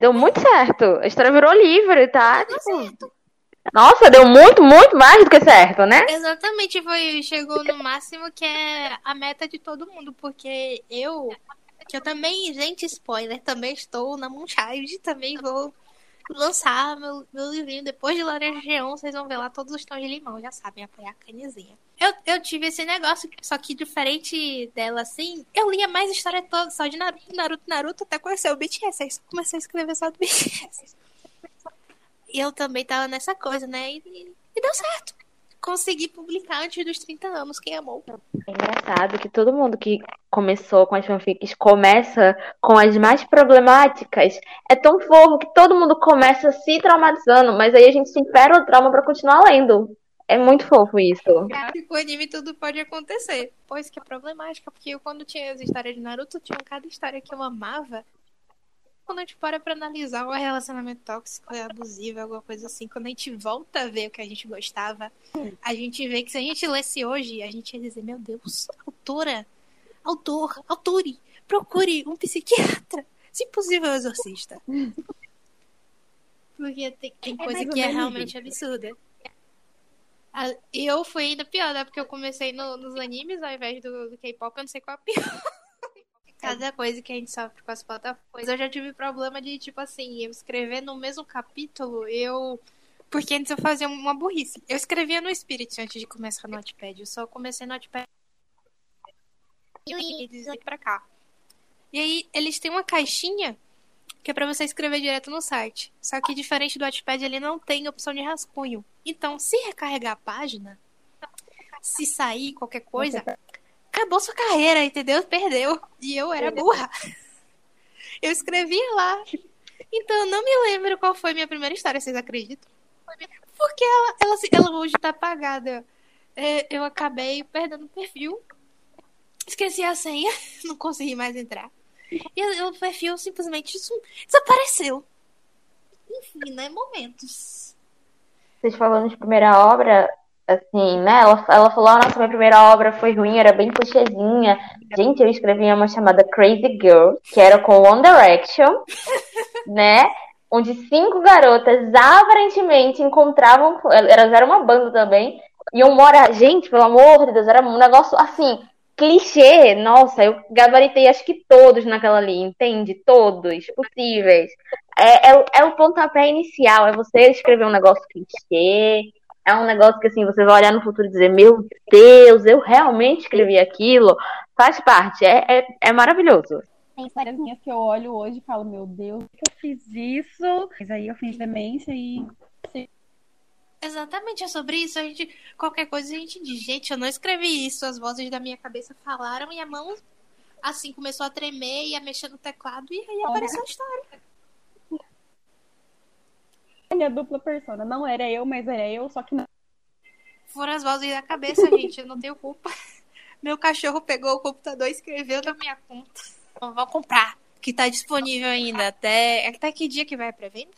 S2: Deu muito certo. A história virou livre, tá? Deu tipo... certo. Nossa, deu muito, muito mais do que certo, né?
S1: Exatamente, foi, chegou no máximo que é a meta de todo mundo, porque eu, que eu também, gente, spoiler, também estou na Moonchild, também vou lançar meu, meu livrinho depois de Laranja Geon, vocês vão ver lá todos os tons de limão, já sabem, apoiar a canizinha. Eu, eu tive esse negócio, só que diferente dela, assim, eu lia mais história toda, só de Naruto, Naruto, Naruto, até conhecer o BTS, aí só comecei a escrever só do BTS. E eu também tava nessa coisa, né? E, e deu certo. Consegui publicar antes dos 30 anos, quem amou.
S2: É engraçado que todo mundo que começou com as fanfics começa com as mais problemáticas. É tão fofo que todo mundo começa se traumatizando, mas aí a gente supera o trauma para continuar lendo. É muito fofo isso.
S1: Com anime tudo pode acontecer. Pois que é problemática, porque eu, quando tinha as histórias de Naruto, tinha cada história que eu amava quando a gente para pra analisar o relacionamento tóxico, é abusivo, alguma coisa assim, quando a gente volta a ver o que a gente gostava, a gente vê que se a gente lesse hoje, a gente ia dizer, meu Deus, autora, autor, autore, procure um psiquiatra, se possível, um exorcista. Porque tem, tem é coisa é que é realmente absurda. Eu fui ainda pior, né? Porque eu comecei no, nos animes ao invés do, do K-pop, eu não sei qual é pior. Cada coisa que a gente sofre com as plataformas. Eu já tive problema de, tipo assim, eu escrever no mesmo capítulo, eu. Porque antes eu fazia uma burrice. Eu escrevia no Spirit antes de começar no Notepad. Eu só comecei no Notepad. E pra cá. E aí, eles têm uma caixinha que é pra você escrever direto no site. Só que diferente do Notepad, ele não tem opção de rascunho. Então, se recarregar a página, se sair qualquer coisa, acabou sua carreira, entendeu? Perdeu. E eu era burra. Eu escrevia lá. Então, eu não me lembro qual foi minha primeira história, vocês acreditam? Porque ela, ela, ela hoje tá apagada. É, eu acabei perdendo o perfil. Esqueci a senha, não consegui mais entrar. E o perfil simplesmente desapareceu. Enfim, né? Momentos.
S2: Vocês falando de primeira obra, assim, né? Ela, ela falou, ah, nossa, minha primeira obra foi ruim, era bem clichêzinha. Gente, eu escrevi uma chamada Crazy Girl, que era com One Direction, né? Onde cinco garotas aparentemente encontravam, elas eram uma banda também, iam morar. Gente, pelo amor de Deus, era um negócio assim, clichê. Nossa, eu gabaritei acho que todos naquela ali, entende? Todos possíveis. É, é, é o pontapé inicial, é você escrever um negócio clichê, é um negócio que assim, você vai olhar no futuro e dizer, meu Deus, eu realmente escrevi aquilo. Faz parte, é, é, é maravilhoso.
S3: Tem histórias minhas que eu olho hoje e falo, meu Deus, que eu fiz isso? Mas aí eu fiz demência e.
S1: Exatamente, é sobre isso. A gente, qualquer coisa a gente diz, gente, eu não escrevi isso. As vozes da minha cabeça falaram e a mão assim começou a tremer e a mexer no teclado e aí apareceu a história
S3: minha dupla persona. Não era eu, mas era eu, só que não.
S1: Foram as vozes da cabeça, gente. Eu não tenho culpa. Meu cachorro pegou o computador e escreveu na minha conta. Então, vou comprar. Que tá disponível ainda. Até. Até que dia que vai pra venda?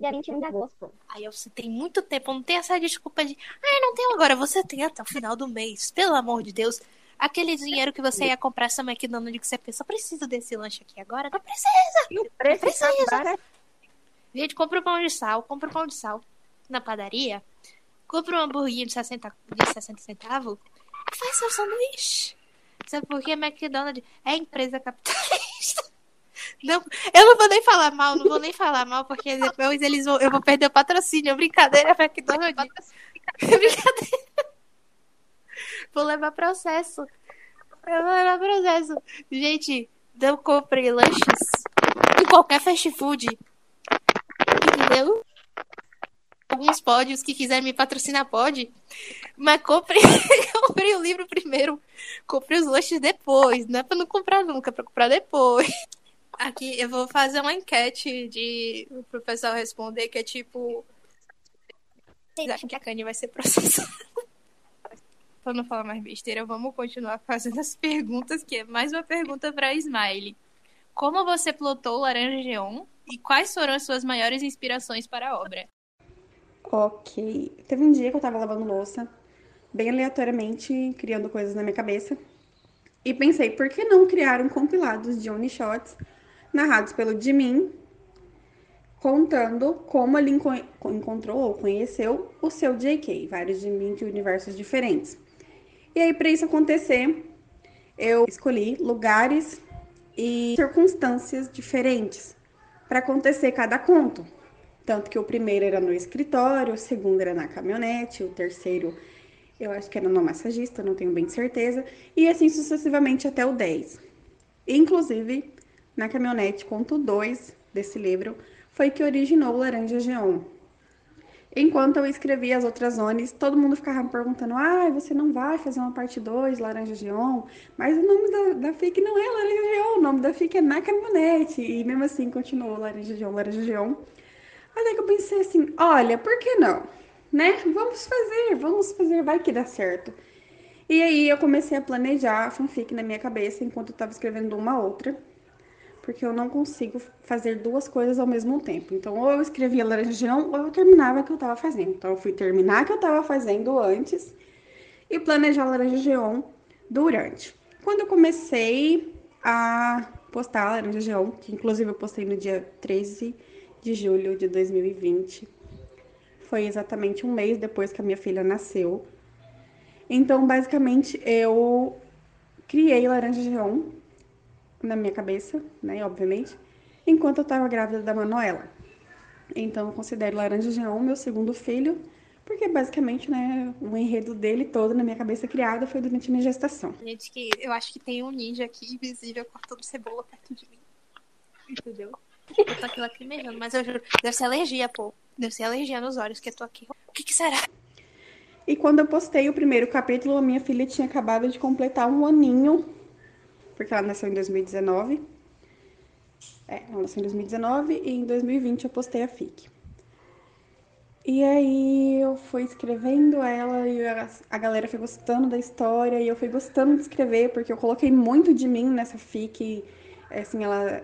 S3: Dia 21 de agosto.
S1: Aí você tem muito tempo, não tem essa desculpa de. Ah, não tenho agora. Você tem até o final do mês. Pelo amor de Deus. Aquele dinheiro que você ia comprar essa McDonald's que você pensou, preciso desse lanche aqui agora? Não precisa!
S3: O preço
S1: Precisa. Gente, compra o pão de sal, compra o pão de sal na padaria, compra um hamburguinho de 60, de 60 centavos e faz seu sanduíche. Sabe por quê? McDonald's é empresa capitalista. Não, eu não vou nem falar mal, não vou nem falar mal, porque depois eles vão, eu vou perder o patrocínio. Brincadeira, McDonald's. Brincadeira. Vou levar processo. Eu vou levar processo. Gente, não comprei lanches em qualquer fast food. Entendeu? Alguns pódios que quiserem me patrocinar pode. Mas compre, comprei o livro primeiro. Comprei os lanches depois. Não é pra não comprar nunca, é pra comprar depois. Aqui eu vou fazer uma enquete de pro pessoal responder que é tipo. Vocês acham que a Kanye vai ser processada? Pra não falar mais besteira, vamos continuar fazendo as perguntas, que é mais uma pergunta pra Smiley. Como você plotou Laranja Geon e quais foram as suas maiores inspirações para a obra?
S3: Ok. Teve um dia que eu tava lavando louça, bem aleatoriamente, criando coisas na minha cabeça. E pensei, por que não criar um compilado de Only Shots narrados pelo Jimin, contando como ele enco- encontrou ou conheceu o seu JK, vários Jimin de universos diferentes. E aí, para isso acontecer, eu escolhi lugares e circunstâncias diferentes para acontecer cada conto. Tanto que o primeiro era no escritório, o segundo era na caminhonete, o terceiro eu acho que era no massagista, não tenho bem certeza, e assim sucessivamente até o 10. Inclusive, na caminhonete, conto 2 desse livro foi que originou o Laranja Geon. Enquanto eu escrevia as outras zones, todo mundo ficava me perguntando: ah, você não vai fazer uma parte 2, Laranja Geon? Mas o nome da, da FIC não é Laranja Geon, o nome da FIC é Na Caminhonete. E mesmo assim continuou Laranja Geon, Laranja Geon. Até que eu pensei assim: olha, por que não? Né? Vamos fazer, vamos fazer, vai que dá certo. E aí eu comecei a planejar a fanfic na minha cabeça enquanto eu tava escrevendo uma outra porque eu não consigo fazer duas coisas ao mesmo tempo. Então, ou eu escrevia Laranja Geon, ou eu terminava o que eu tava fazendo. Então, eu fui terminar o que eu tava fazendo antes e planejar Laranja Geon durante. Quando eu comecei a postar Laranja Geon, que inclusive eu postei no dia 13 de julho de 2020, foi exatamente um mês depois que a minha filha nasceu. Então, basicamente, eu criei Laranja Geon na minha cabeça, né, obviamente, enquanto eu estava grávida da Manuela. Então, eu considero Laranja Geon meu segundo filho, porque basicamente, né, o enredo dele todo na minha cabeça criado foi durante a minha gestação.
S1: Gente, que eu acho que tem um ninja aqui invisível cortando cebola perto de mim. Entendeu? Eu tô aqui lacrimejando, mas eu juro, deve ser alergia, pô. Deve ser alergia nos olhos que eu tô aqui. O que, que será?
S3: E quando eu postei o primeiro capítulo, a minha filha tinha acabado de completar um aninho, porque ela nasceu em 2019. É, ela nasceu em 2019 e em 2020 eu postei a FIC. E aí eu fui escrevendo ela e a, galera foi gostando da história e eu fui gostando de escrever, porque eu coloquei muito de mim nessa FIC. Assim, ela.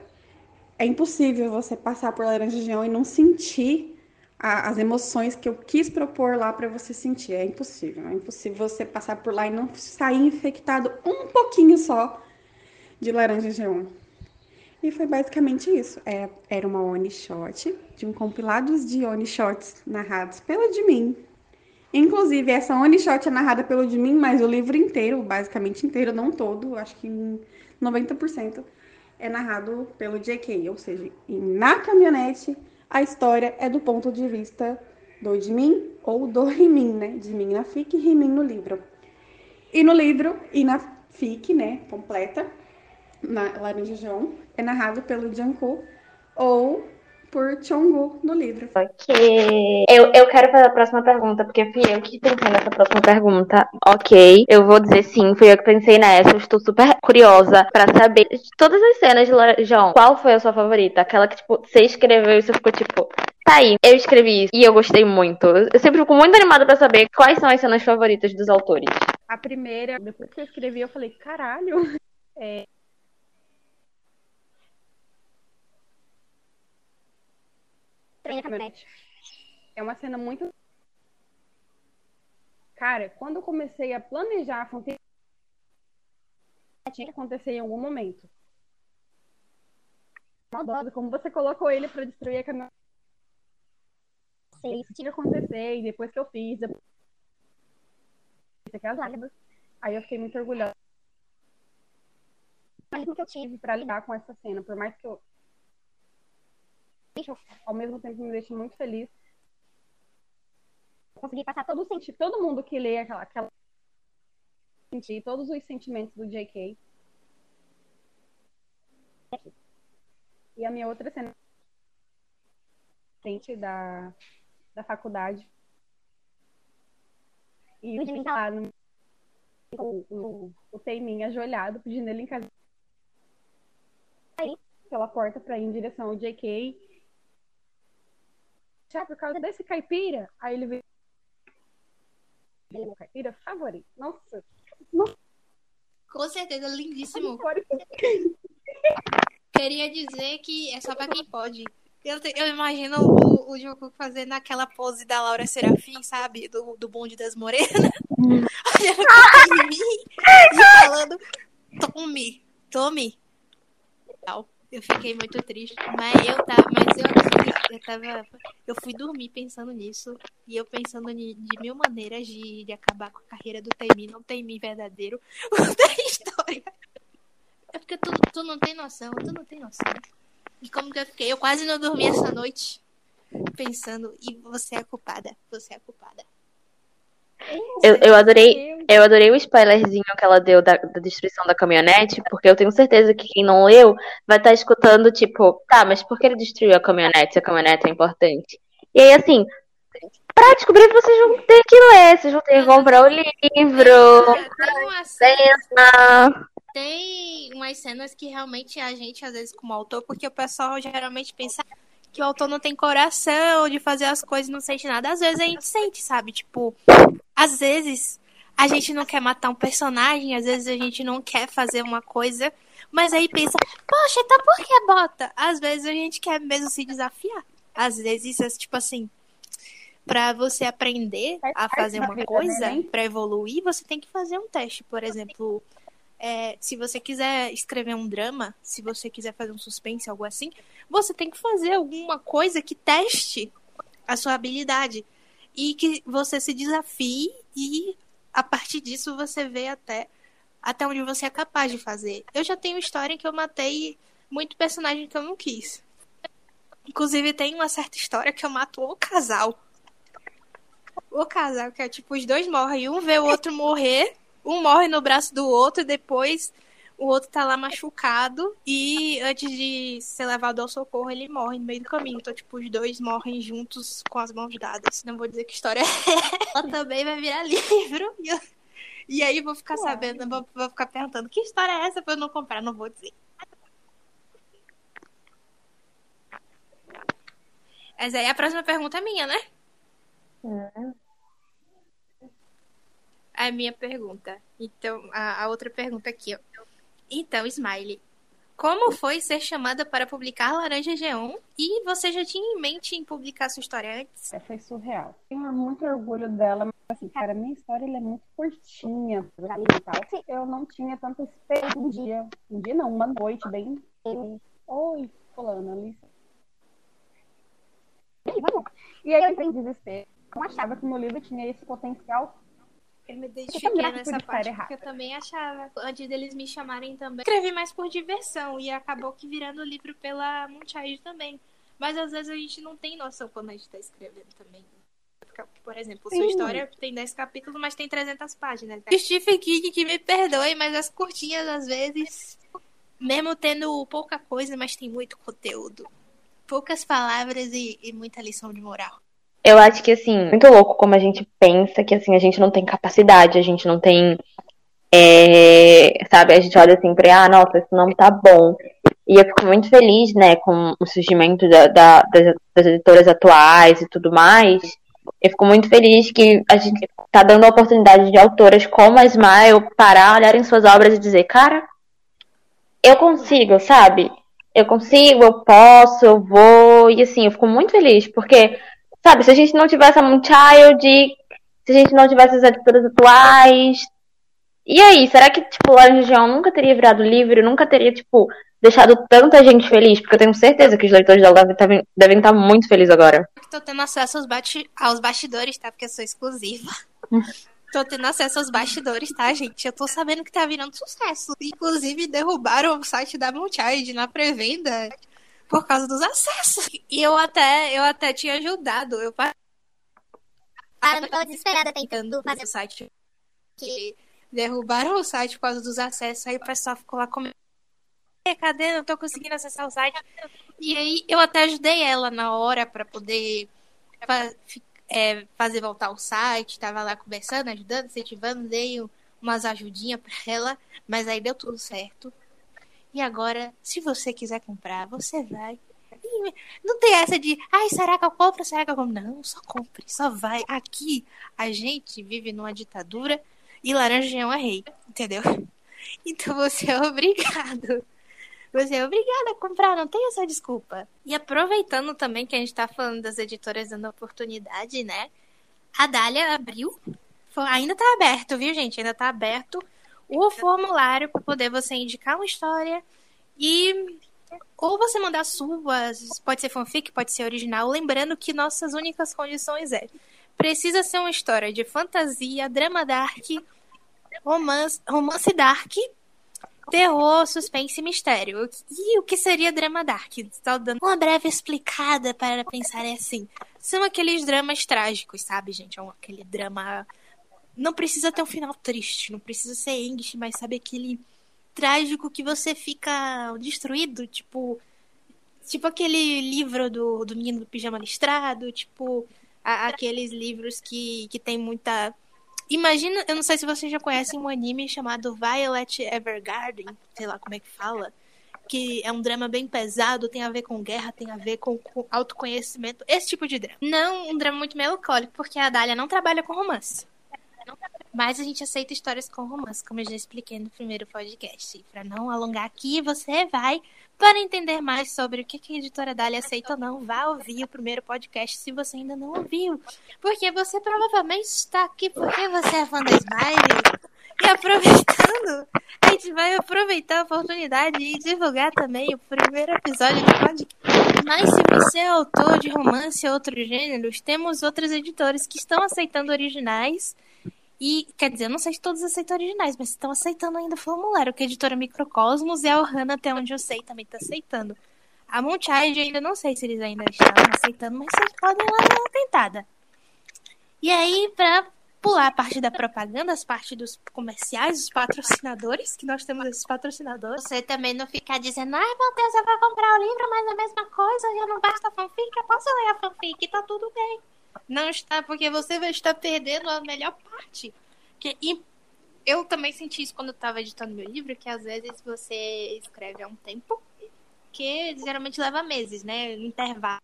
S3: É impossível você passar por Laranja Geão e não sentir as emoções que eu quis propor lá pra você sentir. É impossível. É impossível você passar por lá e não sair infectado um pouquinho só de Laranja Geão. E foi basicamente isso. É, era uma Oni Shot, de um compilados de Oni Shots narrados pelo de mim. Inclusive, essa Oni Shot é narrada pelo de mim, mas o livro inteiro, basicamente inteiro, não todo, acho que em 90%, é narrado pelo JK. Ou seja, na caminhonete, a história é do ponto de vista do Jimin ou do Rimin, né? Jimin na FIC e Rimin no livro. E no livro, e na FIC, né, completa, na Laranja João, é narrado pelo Jungkook ou por Chongu no livro.
S2: Ok. Eu, eu quero fazer a próxima pergunta, porque fui eu que pensei nessa próxima pergunta. Ok. Eu vou dizer sim, fui eu que pensei nessa. Eu estou super curiosa pra saber de todas as cenas de João. Qual foi a sua favorita? Aquela que, tipo, você escreveu e você ficou tipo. Tá aí, eu escrevi isso e eu gostei muito. Eu sempre fico muito animada pra saber quais são as cenas favoritas dos autores.
S3: A primeira, depois que eu escrevi, eu falei, caralho. É... Trem caminhonete. É uma cena muito. Cara, quando eu comecei a planejar a fanfic, tinha que acontecer em algum momento. Maldosa, como você colocou ele para destruir a caminhonete. Isso tinha que acontecer, e depois que eu fiz, depois... aí eu fiquei muito orgulhosa. Que eu tive para lidar com essa cena, por mais que eu ao mesmo tempo me deixa muito feliz. Consegui passar todo o sentimento, todo mundo que lê aquela, aquela sentir todos os sentimentos do JK. E a minha outra cena da, da faculdade. E o Jimmy tá lá no, o, o, o Teiminha ajoelhado, pedindo ele em casa. Aí, pela porta pra ir em direção ao JK. Já por causa desse caipira, aí ele veio. Meu caipira favorito. Nossa,
S1: com certeza, lindíssimo. Queria dizer que é só pra quem pode. Eu, te, eu imagino o, o fazendo aquela pose da Laura Serafim, sabe? Do, do bonde das morenas. Olhando pra mim e falando: Tome, tome. Eu fiquei muito triste. Mas eu tava. Mas eu, eu tava. Eu fui dormir pensando nisso. E eu pensando de, de mil maneiras de, de acabar com a carreira do Taimi. Não Taimi verdadeiro. da história. É porque tu, tu não tem noção. Tu não tem noção. E como que eu fiquei? Eu quase não dormi essa noite. Pensando. E você é a culpada. Você é a culpada.
S2: Eu, eu adorei, eu adorei o spoilerzinho que ela deu da, da, destruição da caminhonete, porque eu tenho certeza que quem não leu vai estar tá escutando, tipo, tá, mas por que ele destruiu a caminhonete se a caminhonete é importante? E aí, assim, pra descobrir vocês vão ter que ler, vocês vão ter que comprar o livro.
S1: Tem uma cena, tem umas cenas que realmente a gente, às vezes, como autor, porque o pessoal geralmente pensa que o autor não tem coração de fazer as coisas não sente nada. Às vezes a gente sente, sabe? Tipo, às vezes a gente não quer matar um personagem, às vezes a gente não quer fazer uma coisa, mas aí pensa, poxa, então por que bota? Às vezes a gente quer mesmo se desafiar. Às vezes é tipo assim, para você aprender a fazer uma coisa, né? para evoluir, você tem que fazer um teste, por exemplo, é, se você quiser escrever um drama, se você quiser fazer um suspense, algo assim, você tem que fazer alguma coisa que teste a sua habilidade e que você se desafie e a partir disso você vê até até onde você é capaz de fazer. Eu já tenho história em que eu matei muito personagem que eu não quis. Inclusive tem uma certa história que eu mato o casal. O casal que é tipo os dois morrem, um vê o outro morrer um morre no braço do outro e depois o outro tá lá machucado e antes de ser levado ao socorro ele morre no meio do caminho. Então, tipo, os dois morrem juntos com as mãos dadas. Não vou dizer que história é ela também vai virar livro. E, eu... e aí vou ficar sabendo, vou, vou ficar perguntando que história é essa pra eu não comprar, não vou dizer. Mas aí a próxima pergunta é minha, né? É a minha pergunta. Então, a, a outra pergunta aqui, ó. Então, Smiley, como foi ser chamada para publicar Laranja Geon? E você já tinha em mente em publicar sua história antes?
S3: É, foi surreal. Tenho muito orgulho dela, mas assim, cara, minha história é muito curtinha. Eu não tinha tanto espelho um dia. Um dia não, uma noite bem. Oi, fulano, ali. E aí eu entrei em desespero. Não achava que o meu livro tinha esse potencial
S1: eu me identifiquei nessa parte, porque eu também achava, antes deles me chamarem também, escrevi mais por diversão, e acabou que virando o livro pela Moonchild também. Mas às vezes a gente não tem noção quando a gente tá escrevendo também. Por exemplo, Sim. sua história tem 10 capítulos, mas tem 300 páginas. Stephen King que me perdoe, mas as curtinhas às vezes, mesmo tendo pouca coisa, mas tem muito conteúdo. Poucas palavras e, e muita lição de moral.
S2: Eu acho que, assim, muito louco como a gente pensa que, assim, a gente não tem capacidade, a gente não tem. É, sabe, a gente olha assim pra, ah, nossa, isso não tá bom. E eu fico muito feliz, né, com o surgimento da, da, das, das editoras atuais e tudo mais. Eu fico muito feliz que a gente tá dando a oportunidade de autoras como a Smile parar, olharem suas obras e dizer, cara, eu consigo, sabe? Eu consigo, eu posso, eu vou. E assim, eu fico muito feliz, porque Sabe, se a gente não tivesse a Moonchild, se a gente não tivesse as editoras atuais, E aí, será que, tipo, Laranja Geão nunca teria virado livro, nunca teria, tipo, deixado tanta gente feliz? Porque eu tenho certeza que os leitores dela devem, devem estar muito felizes agora.
S1: Tô tendo acesso aos, bate, aos bastidores, tá? Porque eu sou exclusiva. Tô tendo acesso aos bastidores, tá, gente? Eu tô sabendo que tá virando sucesso. Inclusive, derrubaram o site da Multide na pré-venda por causa dos acessos. E eu até, eu até tinha ajudado. Eu
S4: parando pela desesperada tentando
S1: fazer o site. Que derrubaram o site por causa dos acessos. Aí o pessoal ficou lá comendo. Cadê? Não tô conseguindo acessar o site. E aí eu até ajudei ela na hora para poder é, fazer voltar o site. Tava lá conversando, ajudando, incentivando, dei umas ajudinhas para ela. Mas aí deu tudo certo. E agora, se você quiser comprar, você vai não tem essa de, ai, será que eu compro? Será que eu compro? Não, só compre, só vai. Aqui a gente vive numa ditadura e Laranjão é rei, entendeu? Então você é obrigado. Você é obrigado a comprar, não tem essa desculpa. E aproveitando também que a gente tá falando das editoras dando oportunidade, né? A Dália abriu. Ainda tá aberto, viu, gente? Ainda tá aberto o formulário para poder você indicar uma história e ou você mandar suas, pode ser fanfic, pode ser original, lembrando que nossas únicas condições é precisa ser uma história de fantasia, drama dark, romance, romance dark, terror, suspense e mistério. E o que seria drama dark? Estou dando uma breve explicada para pensar assim. São aqueles dramas trágicos, sabe, gente? É aquele drama. Não precisa ter um final triste, não precisa ser English, mas sabe aquele trágico que você fica destruído, tipo. Tipo aquele livro do, do menino do pijama listrado, tipo a, aqueles livros que, que tem muita. Imagina, eu não sei se vocês já conhecem um anime chamado Violet Evergarden, sei lá como é que fala, que é um drama bem pesado, tem a ver com guerra, tem a ver com, com autoconhecimento, esse tipo de drama. Não um drama muito melancólico, porque a Dália não trabalha com romance. Mas a gente aceita histórias com romance, como eu já expliquei no primeiro podcast. Para não alongar aqui, você vai para entender mais sobre o que a editora Dália aceita ou não, vá ouvir o primeiro podcast se você ainda não ouviu. Porque você provavelmente está aqui porque você é fã da Smile. E aproveitando, a gente vai aproveitar a oportunidade e divulgar também o primeiro episódio do podcast. Mas se você é autor de romance ou outros gêneros, temos outros editores que estão aceitando originais e, quer dizer, eu não sei se todos aceitam originais, mas estão aceitando ainda o formulário, que a editora Microcosmos e a Ohana, até onde eu sei, também está aceitando. A Moonchild ainda não sei se eles ainda estão aceitando, mas vocês podem lá dar uma tentada. E aí, para pular a parte da propaganda, as partes dos comerciais, os patrocinadores, que nós temos esses patrocinadores. Você também não ficar dizendo, ai meu Deus, eu vou comprar o livro, mas a mesma coisa, já não basta fanfic, eu posso ler a fanfic, tá tudo bem. Não está, porque você vai estar perdendo a melhor parte. Que, e eu também senti isso quando eu estava editando meu livro, que às vezes você escreve há um tempo, que geralmente leva meses, né? Intervalo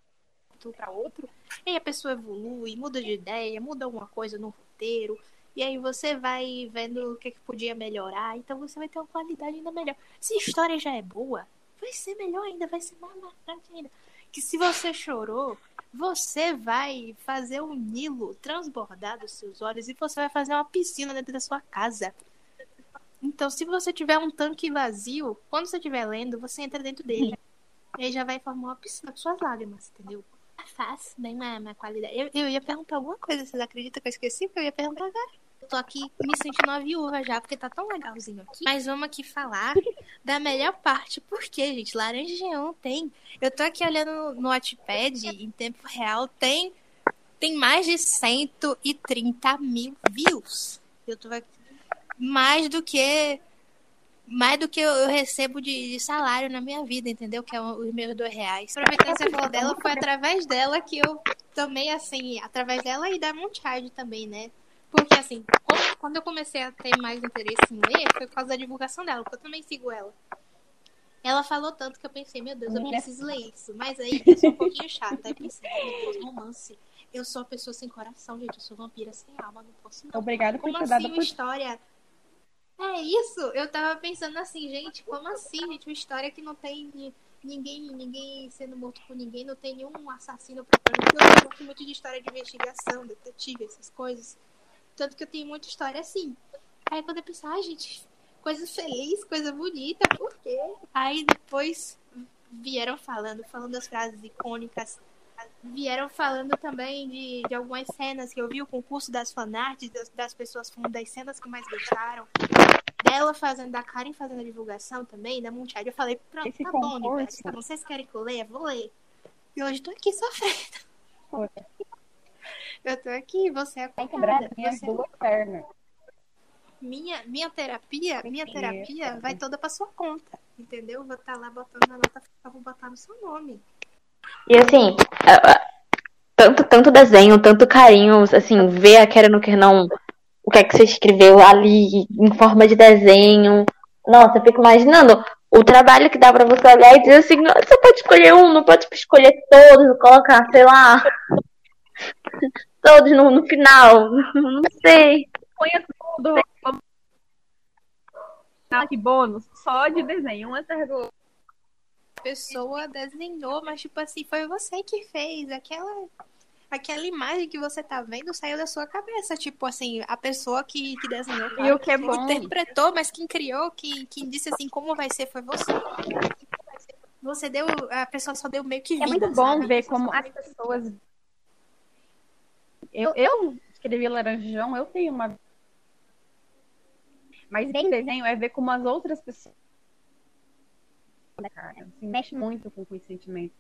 S1: para outro, e a pessoa evolui, muda de ideia, muda alguma coisa no roteiro, e aí você vai vendo o que, que podia melhorar, então você vai ter uma qualidade ainda melhor. Se a história já é boa, vai ser melhor ainda, vai ser mais marcante ainda. Que se você chorou, você vai fazer um Nilo transbordar dos seus olhos e você vai fazer uma piscina dentro da sua casa. Então, se você tiver um tanque vazio, quando você estiver lendo, você entra dentro dele. E aí já vai formar uma piscina com suas lágrimas, entendeu? Fácil, bem mais, qualidade. Eu, eu ia perguntar alguma coisa, vocês acreditam que eu esqueci? Que eu ia perguntar agora. Tô aqui me sentindo uma viúva já, porque tá tão legalzinho aqui. Mas vamos aqui falar da melhor parte. Porque, gente, Laranja Geon tem. Eu tô aqui olhando no Wattpad em tempo real, tem, tem mais de 130 mil views. Eu tô aqui. Mais do que. Mais do que eu recebo de, de salário na minha vida, entendeu? Que é os meus dois reais. Aproveitando que você falou dela, foi através dela que eu tomei assim, através dela e da Moonchild também, né? Porque, assim, quando eu comecei a ter mais interesse em ler, foi por causa da divulgação dela, porque eu também sigo ela. Ela falou tanto que eu pensei, meu Deus, eu uhum. preciso ler isso. Mas aí eu sou um pouquinho chata. Aí pensei, meu Deus, romance. Eu sou uma pessoa sem coração, gente. Eu sou vampira sem alma, não posso não.
S3: Obrigada
S1: por
S3: assim
S1: uma história. É isso, eu tava pensando assim, gente, como assim, gente? Uma história que não tem ninguém, ninguém sendo morto por ninguém, não tem nenhum assassino pra Eu gosto muito de história de investigação, detetive, essas coisas. Tanto que eu tenho muita história assim. Aí quando eu pensei, ah, gente, coisa feliz, coisa bonita, por quê? Aí depois vieram falando, falando das frases icônicas. Vieram falando também de, de algumas cenas que eu vi o concurso das fanarts, das, das pessoas falando das cenas que mais gostaram. Dela fazendo, da Karen fazendo a divulgação também, da Munchad. Eu falei, pronto,
S3: Esse
S1: tá bom,
S3: concurso-
S1: universo, tá bom, vocês querem que eu leia? Vou ler. E hoje tô aqui sofrendo. Eu tô aqui, você é
S3: as minhas
S1: Você-
S3: duas pernas.
S1: minha, minha terapia, minha
S3: Sim,
S1: terapia
S3: é.
S1: vai toda pra sua conta. Entendeu? Vou estar lá botando na nota vou botar no seu nome.
S2: E assim, tanto, tanto desenho, tanto carinho, assim, ver a Karen no que não, o que é que você escreveu ali em forma de desenho. Nossa, eu fico imaginando o trabalho que dá pra você olhar e dizer assim, "Nossa, você pode escolher um, não pode escolher todos, colocar, sei lá, todos no, no final. Não sei.
S3: Ponha tudo. Ah, que bônus. Só de desenho. Um do outro.
S1: A pessoa desenhou, mas tipo assim, foi você que fez. Aquela, aquela imagem que você tá vendo saiu da sua cabeça. Tipo assim, a pessoa que, que desenhou.
S3: E o que é bom.
S1: interpretou, mas quem criou, quem, quem disse assim como vai ser foi você. Você deu. A pessoa só deu meio que vida.
S3: É muito bom
S1: sabe?
S3: ver como as pessoas. Eu, eu escrevi Laranjão, eu tenho uma. Mas em desenho é ver como as outras pessoas. Cara, assim, mexe muito com, com esse sentimento.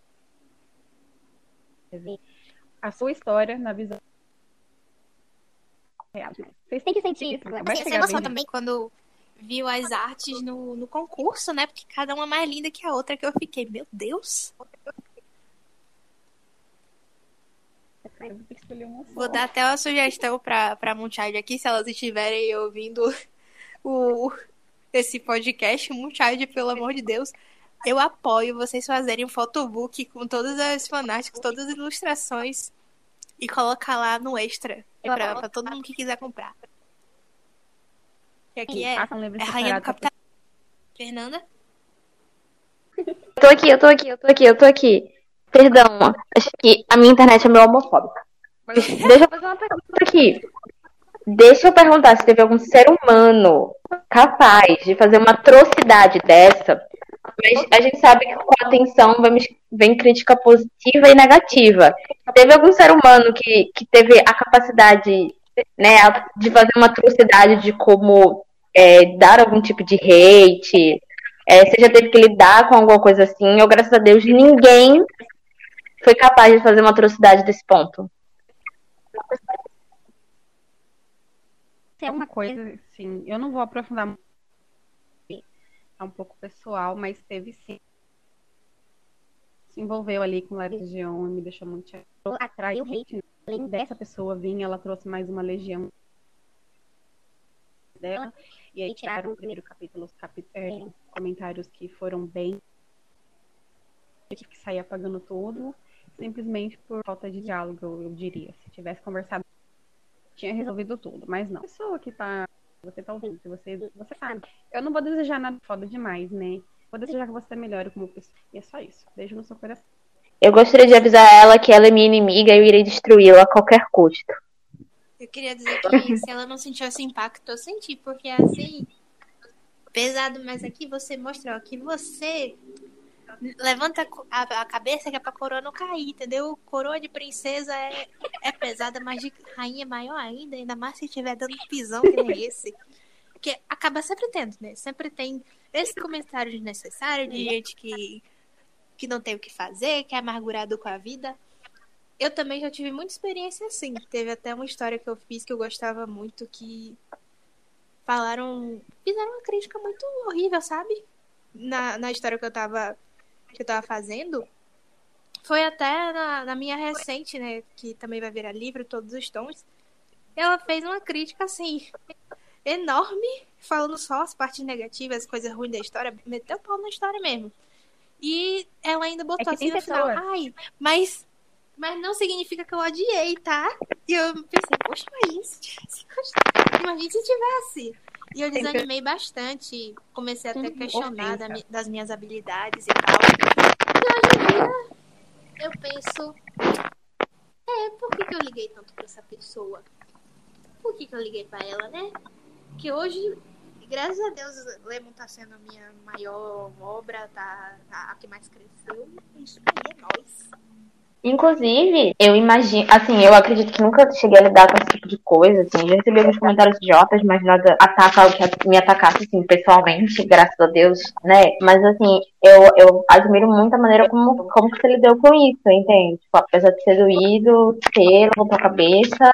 S3: A sua história na visão. real. Vocês têm que sentir isso. Chegar
S1: gostou
S3: bem.
S1: também quando viu as artes no, no concurso, né? Porque cada uma é mais linda que a outra, que eu fiquei, meu Deus.
S3: Vou ter que escolher uma só.
S1: Vou dar até uma sugestão pra, pra Moonchild aqui, se elas estiverem ouvindo o, esse podcast. Moonchild, pelo amor de Deus, eu apoio vocês fazerem um photobook com todas as fanáticas, todas as ilustrações e colocar lá no extra. Pra, pra todo mundo que quiser comprar. E aqui é,
S3: livro
S1: é a Rainha do. Capitalismo. Fernanda?
S2: Eu tô aqui, eu tô aqui, eu tô aqui, eu tô aqui. Perdão, acho que a minha internet é meio homofóbica. Mas deixa eu fazer uma pergunta aqui. Deixa eu perguntar se teve algum ser humano capaz de fazer uma atrocidade dessa. Mas a gente sabe que com a atenção vem, vem crítica positiva e negativa. Teve algum ser humano que, que teve a capacidade né, de fazer uma atrocidade de como é, dar algum tipo de hate? É, você já teve que lidar com alguma coisa assim? Eu, graças a Deus, ninguém foi capaz de fazer uma atrocidade desse ponto.
S3: Tem uma coisa, sim, eu não vou aprofundar muito. É um pouco pessoal, mas teve sim. Se envolveu ali com a legião e me deixou muito. Atraiu hate. né? Além dessa pessoa vir, ela trouxe mais uma legião dela. E aí tiraram o primeiro capítulo, os capi- é, comentários que foram bem. Eu tive que sair apagando tudo, simplesmente por falta de diálogo, eu, diria. Se tivesse conversado tinha resolvido tudo, mas não. A pessoa que tá. Você tá ouvindo, se você, você sabe. Eu não vou desejar nada foda demais, né? Vou desejar que você melhore como pessoa. E é só isso. Beijo no seu coração.
S2: Eu gostaria de avisar ela que ela é minha inimiga e eu irei destruí-la a qualquer custo.
S1: Eu queria dizer que se ela não sentiu esse impacto, eu senti, porque assim, pesado, mas aqui você mostrou que você levanta a, a cabeça que é pra coroa não cair, entendeu? Coroa de princesa é, é pesada, mas de rainha é maior ainda, ainda mais se estiver dando pisão que nem esse. Porque acaba sempre tendo, né? Sempre tem esse comentário desnecessário de gente que, que não tem o que fazer, que é amargurado com a vida. Eu também já tive muita experiência assim. Teve até uma história que eu fiz que eu gostava muito que falaram, fizeram uma crítica muito horrível, sabe? Na, na história que eu tava que eu tava fazendo. Foi até na, na minha recente, né, que também vai virar livro Todos os Tons. Ela fez uma crítica assim enorme, falando só as partes negativas, as coisas ruins da história, meteu o pau na história mesmo. E ela ainda botou
S3: É
S1: assim no final, ai, mas mas não significa que eu odiei, tá? E eu pensei, poxa, gostado. Imagina se tivesse. E eu desanimei bastante. Comecei até a questionar da das minhas habilidades e tal. E hoje em dia, eu penso, é, por que, que eu liguei tanto pra essa pessoa? Por que, que eu liguei pra ela, né? Que hoje, graças a Deus, Lemon tá sendo a minha maior obra, tá, tá a que mais cresceu. Isso.
S2: Inclusive, eu imagino, assim, eu acredito que nunca cheguei a lidar com esse tipo de coisa, assim, já recebi alguns comentários idiotas, mas nada ataca algo que me atacasse, assim, pessoalmente, graças a Deus, né? Mas, assim, eu, eu admiro muito a maneira como, como que você lidou com isso, entende? Tipo, apesar de ser doído, ter, levantou a cabeça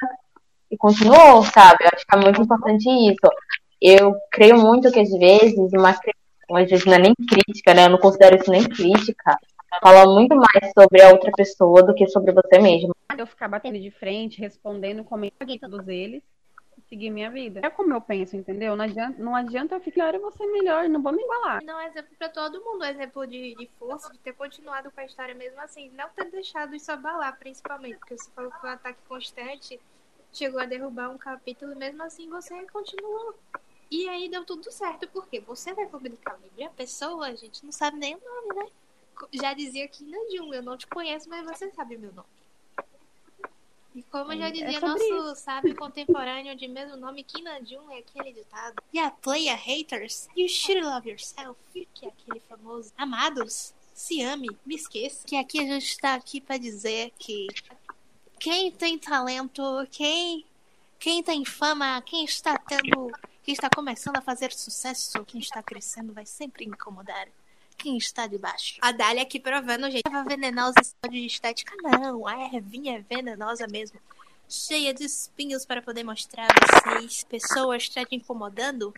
S2: e continuou, sabe? Eu acho que é muito importante isso. Eu creio muito que, às vezes, uma às vezes não é nem crítica, né? Eu não considero isso nem crítica fala muito mais sobre a outra pessoa do que sobre você mesmo.
S3: Eu ficar batendo de frente, respondendo, comentando todos eles, seguir minha vida. É como eu penso, entendeu? Não adianta, não adianta eu ficar, eu vou ser melhor, não vou me igualar.
S1: Não é exemplo pra todo mundo, é exemplo de, de força, de ter continuado com a história mesmo assim, não ter deixado isso abalar, principalmente, porque você falou que o ataque constante chegou a derrubar um capítulo e mesmo assim você continuou. E aí deu tudo certo, porque você vai publicar o livro e a pessoa, a gente não sabe nem o nome, né? Já dizia Kina Jun, eu não te conheço, mas você sabe meu nome. E como já é dizia é nosso isso. sábio contemporâneo de mesmo nome, Kina Jun é aquele ditado. E a player haters, you should love yourself. Que é aquele famoso. Amados, se ame, me esqueça. Que aqui a gente está aqui para dizer que quem tem talento, quem, quem tem fama, quem está tendo. Quem está começando a fazer sucesso, quem está crescendo, vai sempre incomodar quem está debaixo. A Dália aqui provando, gente. Tava venenosa de estética, não. A ervinha é venenosa mesmo. Cheia de espinhos para poder mostrar a vocês. Pessoas te incomodando?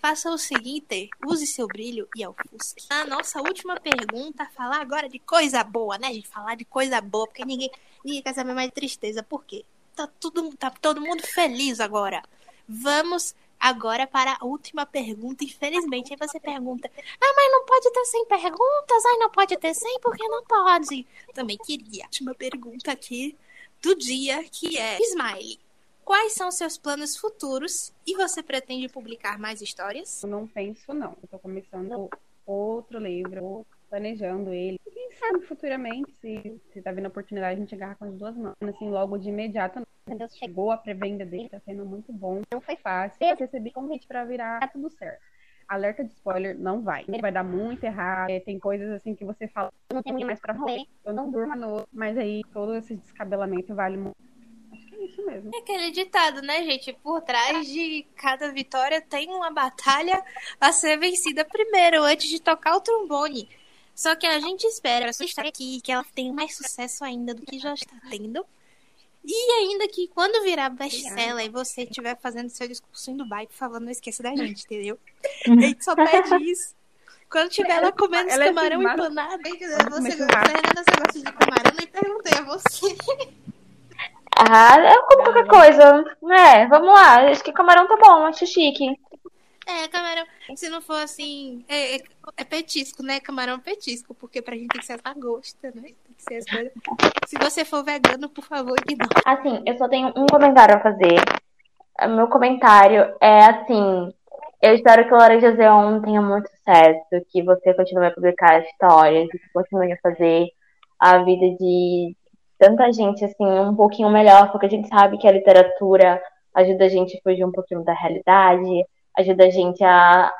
S1: Faça o seguinte, use seu brilho e ofusque. A nossa última pergunta, falar agora de coisa boa, né, gente? Falar de coisa boa, porque ninguém, ninguém quer saber mais de tristeza. Por quê? Tá, tudo, tá todo mundo feliz agora. Vamos agora para a última pergunta. Infelizmente, aí você pergunta: Ah, mas não pode ter 100 perguntas? Ai, não pode ter 100 porque não pode. Também queria. Última pergunta aqui do dia, que é: Smiley, quais são seus planos futuros e você pretende publicar mais histórias?
S3: Eu não penso, não. Tô começando outro livro, planejando ele. Quem sabe futuramente, se, se tá vindo a oportunidade, a gente agarra com as duas mãos. Assim, logo de imediato, Deus chegou a pré-venda dele, tá sendo muito bom. Não foi fácil. Eu recebi convite para virar, tá tudo certo. Alerta de spoiler, não vai. Vai dar muito errado. É, tem coisas assim que você fala, eu não tenho mais pra rolar. Eu não durmo à noite. Mas aí todo esse descabelamento vale muito. Acho que é isso mesmo.
S1: É aquele ditado, né, gente? Por trás de cada vitória tem uma batalha a ser vencida primeiro, antes de tocar o trombone. Só que a gente espera essa história aqui, que ela tenha mais sucesso ainda do que já está tendo. E ainda que quando virar best-seller e você estiver fazendo seu discurso em Dubai, por favor, não esqueça da gente, entendeu? A gente só pede isso. Quando tiver lá comendo esse é camarão é empanado, você, Fernanda, você gosta de camarão? Nem perguntei a você.
S2: Ah, eu como qualquer coisa. É, vamos lá. Acho que camarão tá bom, acho chique.
S1: É, camarão, se não for assim, é, é, é, petisco, né? Camarão petisco, porque pra gente tem que ser a gosta, né? Tem que ser as coisas. Se você for vegano, por favor, ignore.
S2: Assim, eu só tenho um comentário a fazer. Meu comentário é assim. Eu espero que o Laranja Zeon tenha muito sucesso, que você continue a publicar histórias, que continue a fazer a vida de tanta gente assim um pouquinho melhor, porque a gente sabe que a literatura ajuda a gente a fugir um pouquinho da realidade, ajuda a gente a,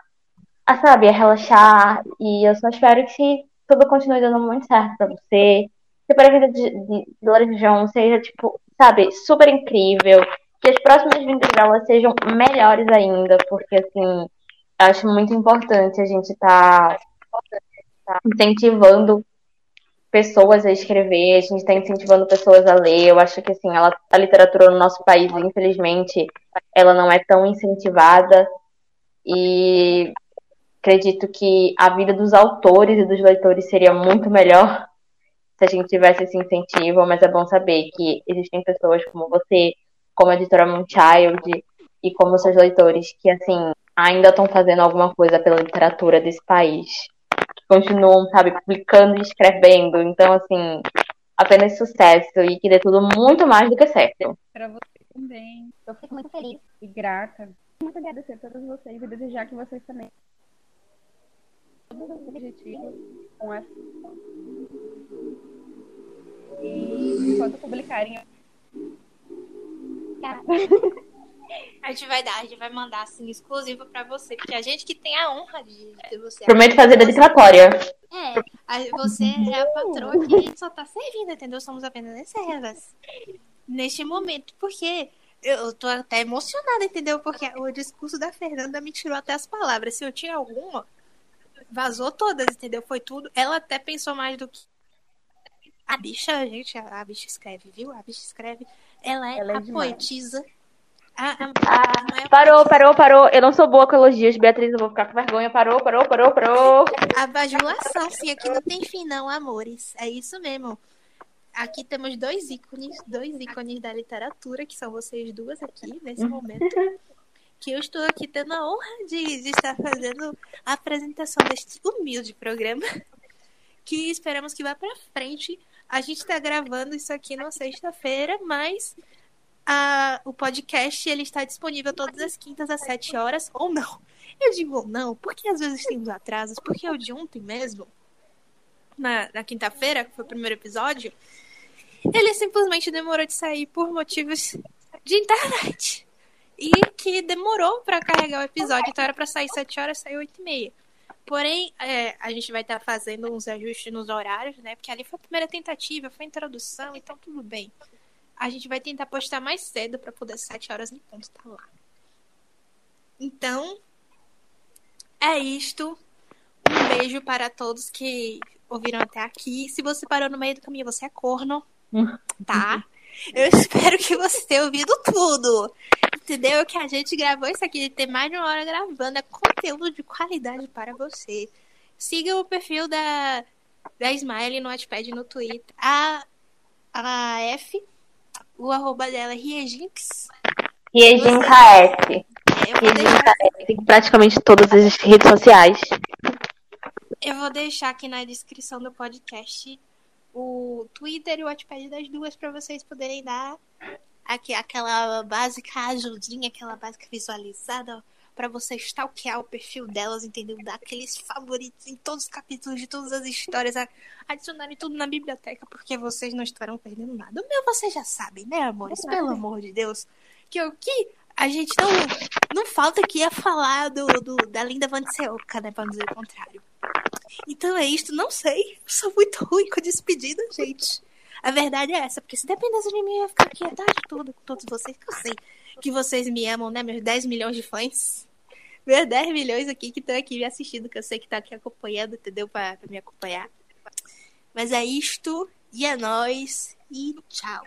S2: a sabe, a relaxar. E eu só espero que tudo continue dando muito certo pra você. Que para a vida de, de Dolores seja, tipo, sabe, super incrível. Que as próximas vindas dela sejam melhores ainda, porque, assim, acho muito importante a gente estar tá incentivando pessoas a escrever, a gente está incentivando pessoas a ler. Eu acho que assim, ela, a literatura no nosso país, infelizmente, ela não é tão incentivada. E acredito que a vida dos autores e dos leitores seria muito melhor se a gente tivesse esse incentivo, mas é bom saber que existem pessoas como você, como a editora Moonchild e como seus leitores que assim ainda estão fazendo alguma coisa pela literatura desse país, que continuam, sabe, publicando e escrevendo. Então, assim, apenas sucesso e que dê tudo muito mais do que certo.
S3: Para você também. Eu fico muito feliz e grata muito agradecer a todos vocês e desejar que vocês também todos os objetivos com essa. E enquanto publicarem.
S1: A gente vai dar, a gente vai mandar assim, exclusivo pra você, porque a gente que tem a honra de ter você.
S2: Prometo fazer dedicatória.
S1: É, a- você é a patroa que a gente só tá servindo, entendeu? Somos apenas reservas. Neste momento, porque eu tô até emocionada, entendeu? Porque o discurso da Fernanda me tirou até as palavras. Se eu tinha alguma, vazou todas, entendeu? Foi tudo. Ela até pensou mais do que. A bicha, gente, a, bicha escreve, viu? A bicha escreve. Ela é
S3: Ela é
S1: a
S3: demais.
S1: poetisa. A,
S2: Ah,
S1: a
S2: Parou, parou, parou. Eu não sou boa com elogios, Beatriz. Eu vou ficar com vergonha. Parou, parou, parou, parou.
S1: A bajulação, sim, aqui não tem fim, não, amores. É isso mesmo. Aqui temos dois ícones, dois ícones da literatura, que são vocês duas aqui, nesse momento. Que eu estou aqui tendo a honra de, de estar fazendo a apresentação deste humilde programa. Que esperamos que vá pra frente. A gente está gravando isso aqui na sexta-feira, mas a- o podcast ele está disponível todas as quintas às 7 horas, ou não. Eu digo ou não, porque às vezes tem uns atrasos, porque o de ontem mesmo, na, na quinta-feira, que foi o primeiro episódio, ele simplesmente demorou de sair por motivos de internet. E que demorou pra carregar o episódio, então era pra sair 7 horas, saiu 8 e meia. Porém, é, a gente vai estar fazendo uns ajustes nos horários, né? Porque ali foi a primeira tentativa, foi a introdução, então tudo bem. A gente vai tentar postar mais cedo pra poder 7 horas em ponto estar lá. Então, é isto. Um beijo para todos que ouviram até aqui. Se você parou no meio do caminho, você é corno, tá? Eu espero que você tenha ouvido tudo. Entendeu? Que a gente gravou isso aqui, tem mais de uma hora gravando. É conteúdo de qualidade para você. Siga o perfil da, da Smiley no Wattpad e no Twitter. A, a F, o arroba dela é Riejinx.
S2: Riejin KS.
S1: Eu vou deixar
S2: praticamente todas as redes sociais.
S1: Eu vou deixar aqui na descrição do podcast o Twitter e o Wattpad das duas para vocês poderem dar aqui, aquela básica ajudinha, aquela básica visualizada para você stalkear o perfil delas, entendeu? Dar aqueles favoritos em todos os capítulos de todas as histórias, adicionarem tudo na biblioteca, porque vocês não estarão perdendo nada. O meu vocês já sabem, né, amores? Pelo amor de Deus. Que o que a gente não, não falta aqui a falar do, do- da linda Vanseoka, né? Pra não dizer o contrário. Então é isto, não sei. Sou muito ruim com despedida, gente. A verdade é essa, porque se dependesse de mim, eu ia ficar aqui a tarde toda com todos vocês, que eu sei que vocês me amam, né? Meus 10 milhões de fãs. Meus 10 milhões aqui que estão aqui me assistindo, que eu sei que tá aqui acompanhando, entendeu? Pra, pra me acompanhar. Mas é isto, e é nóis, e tchau.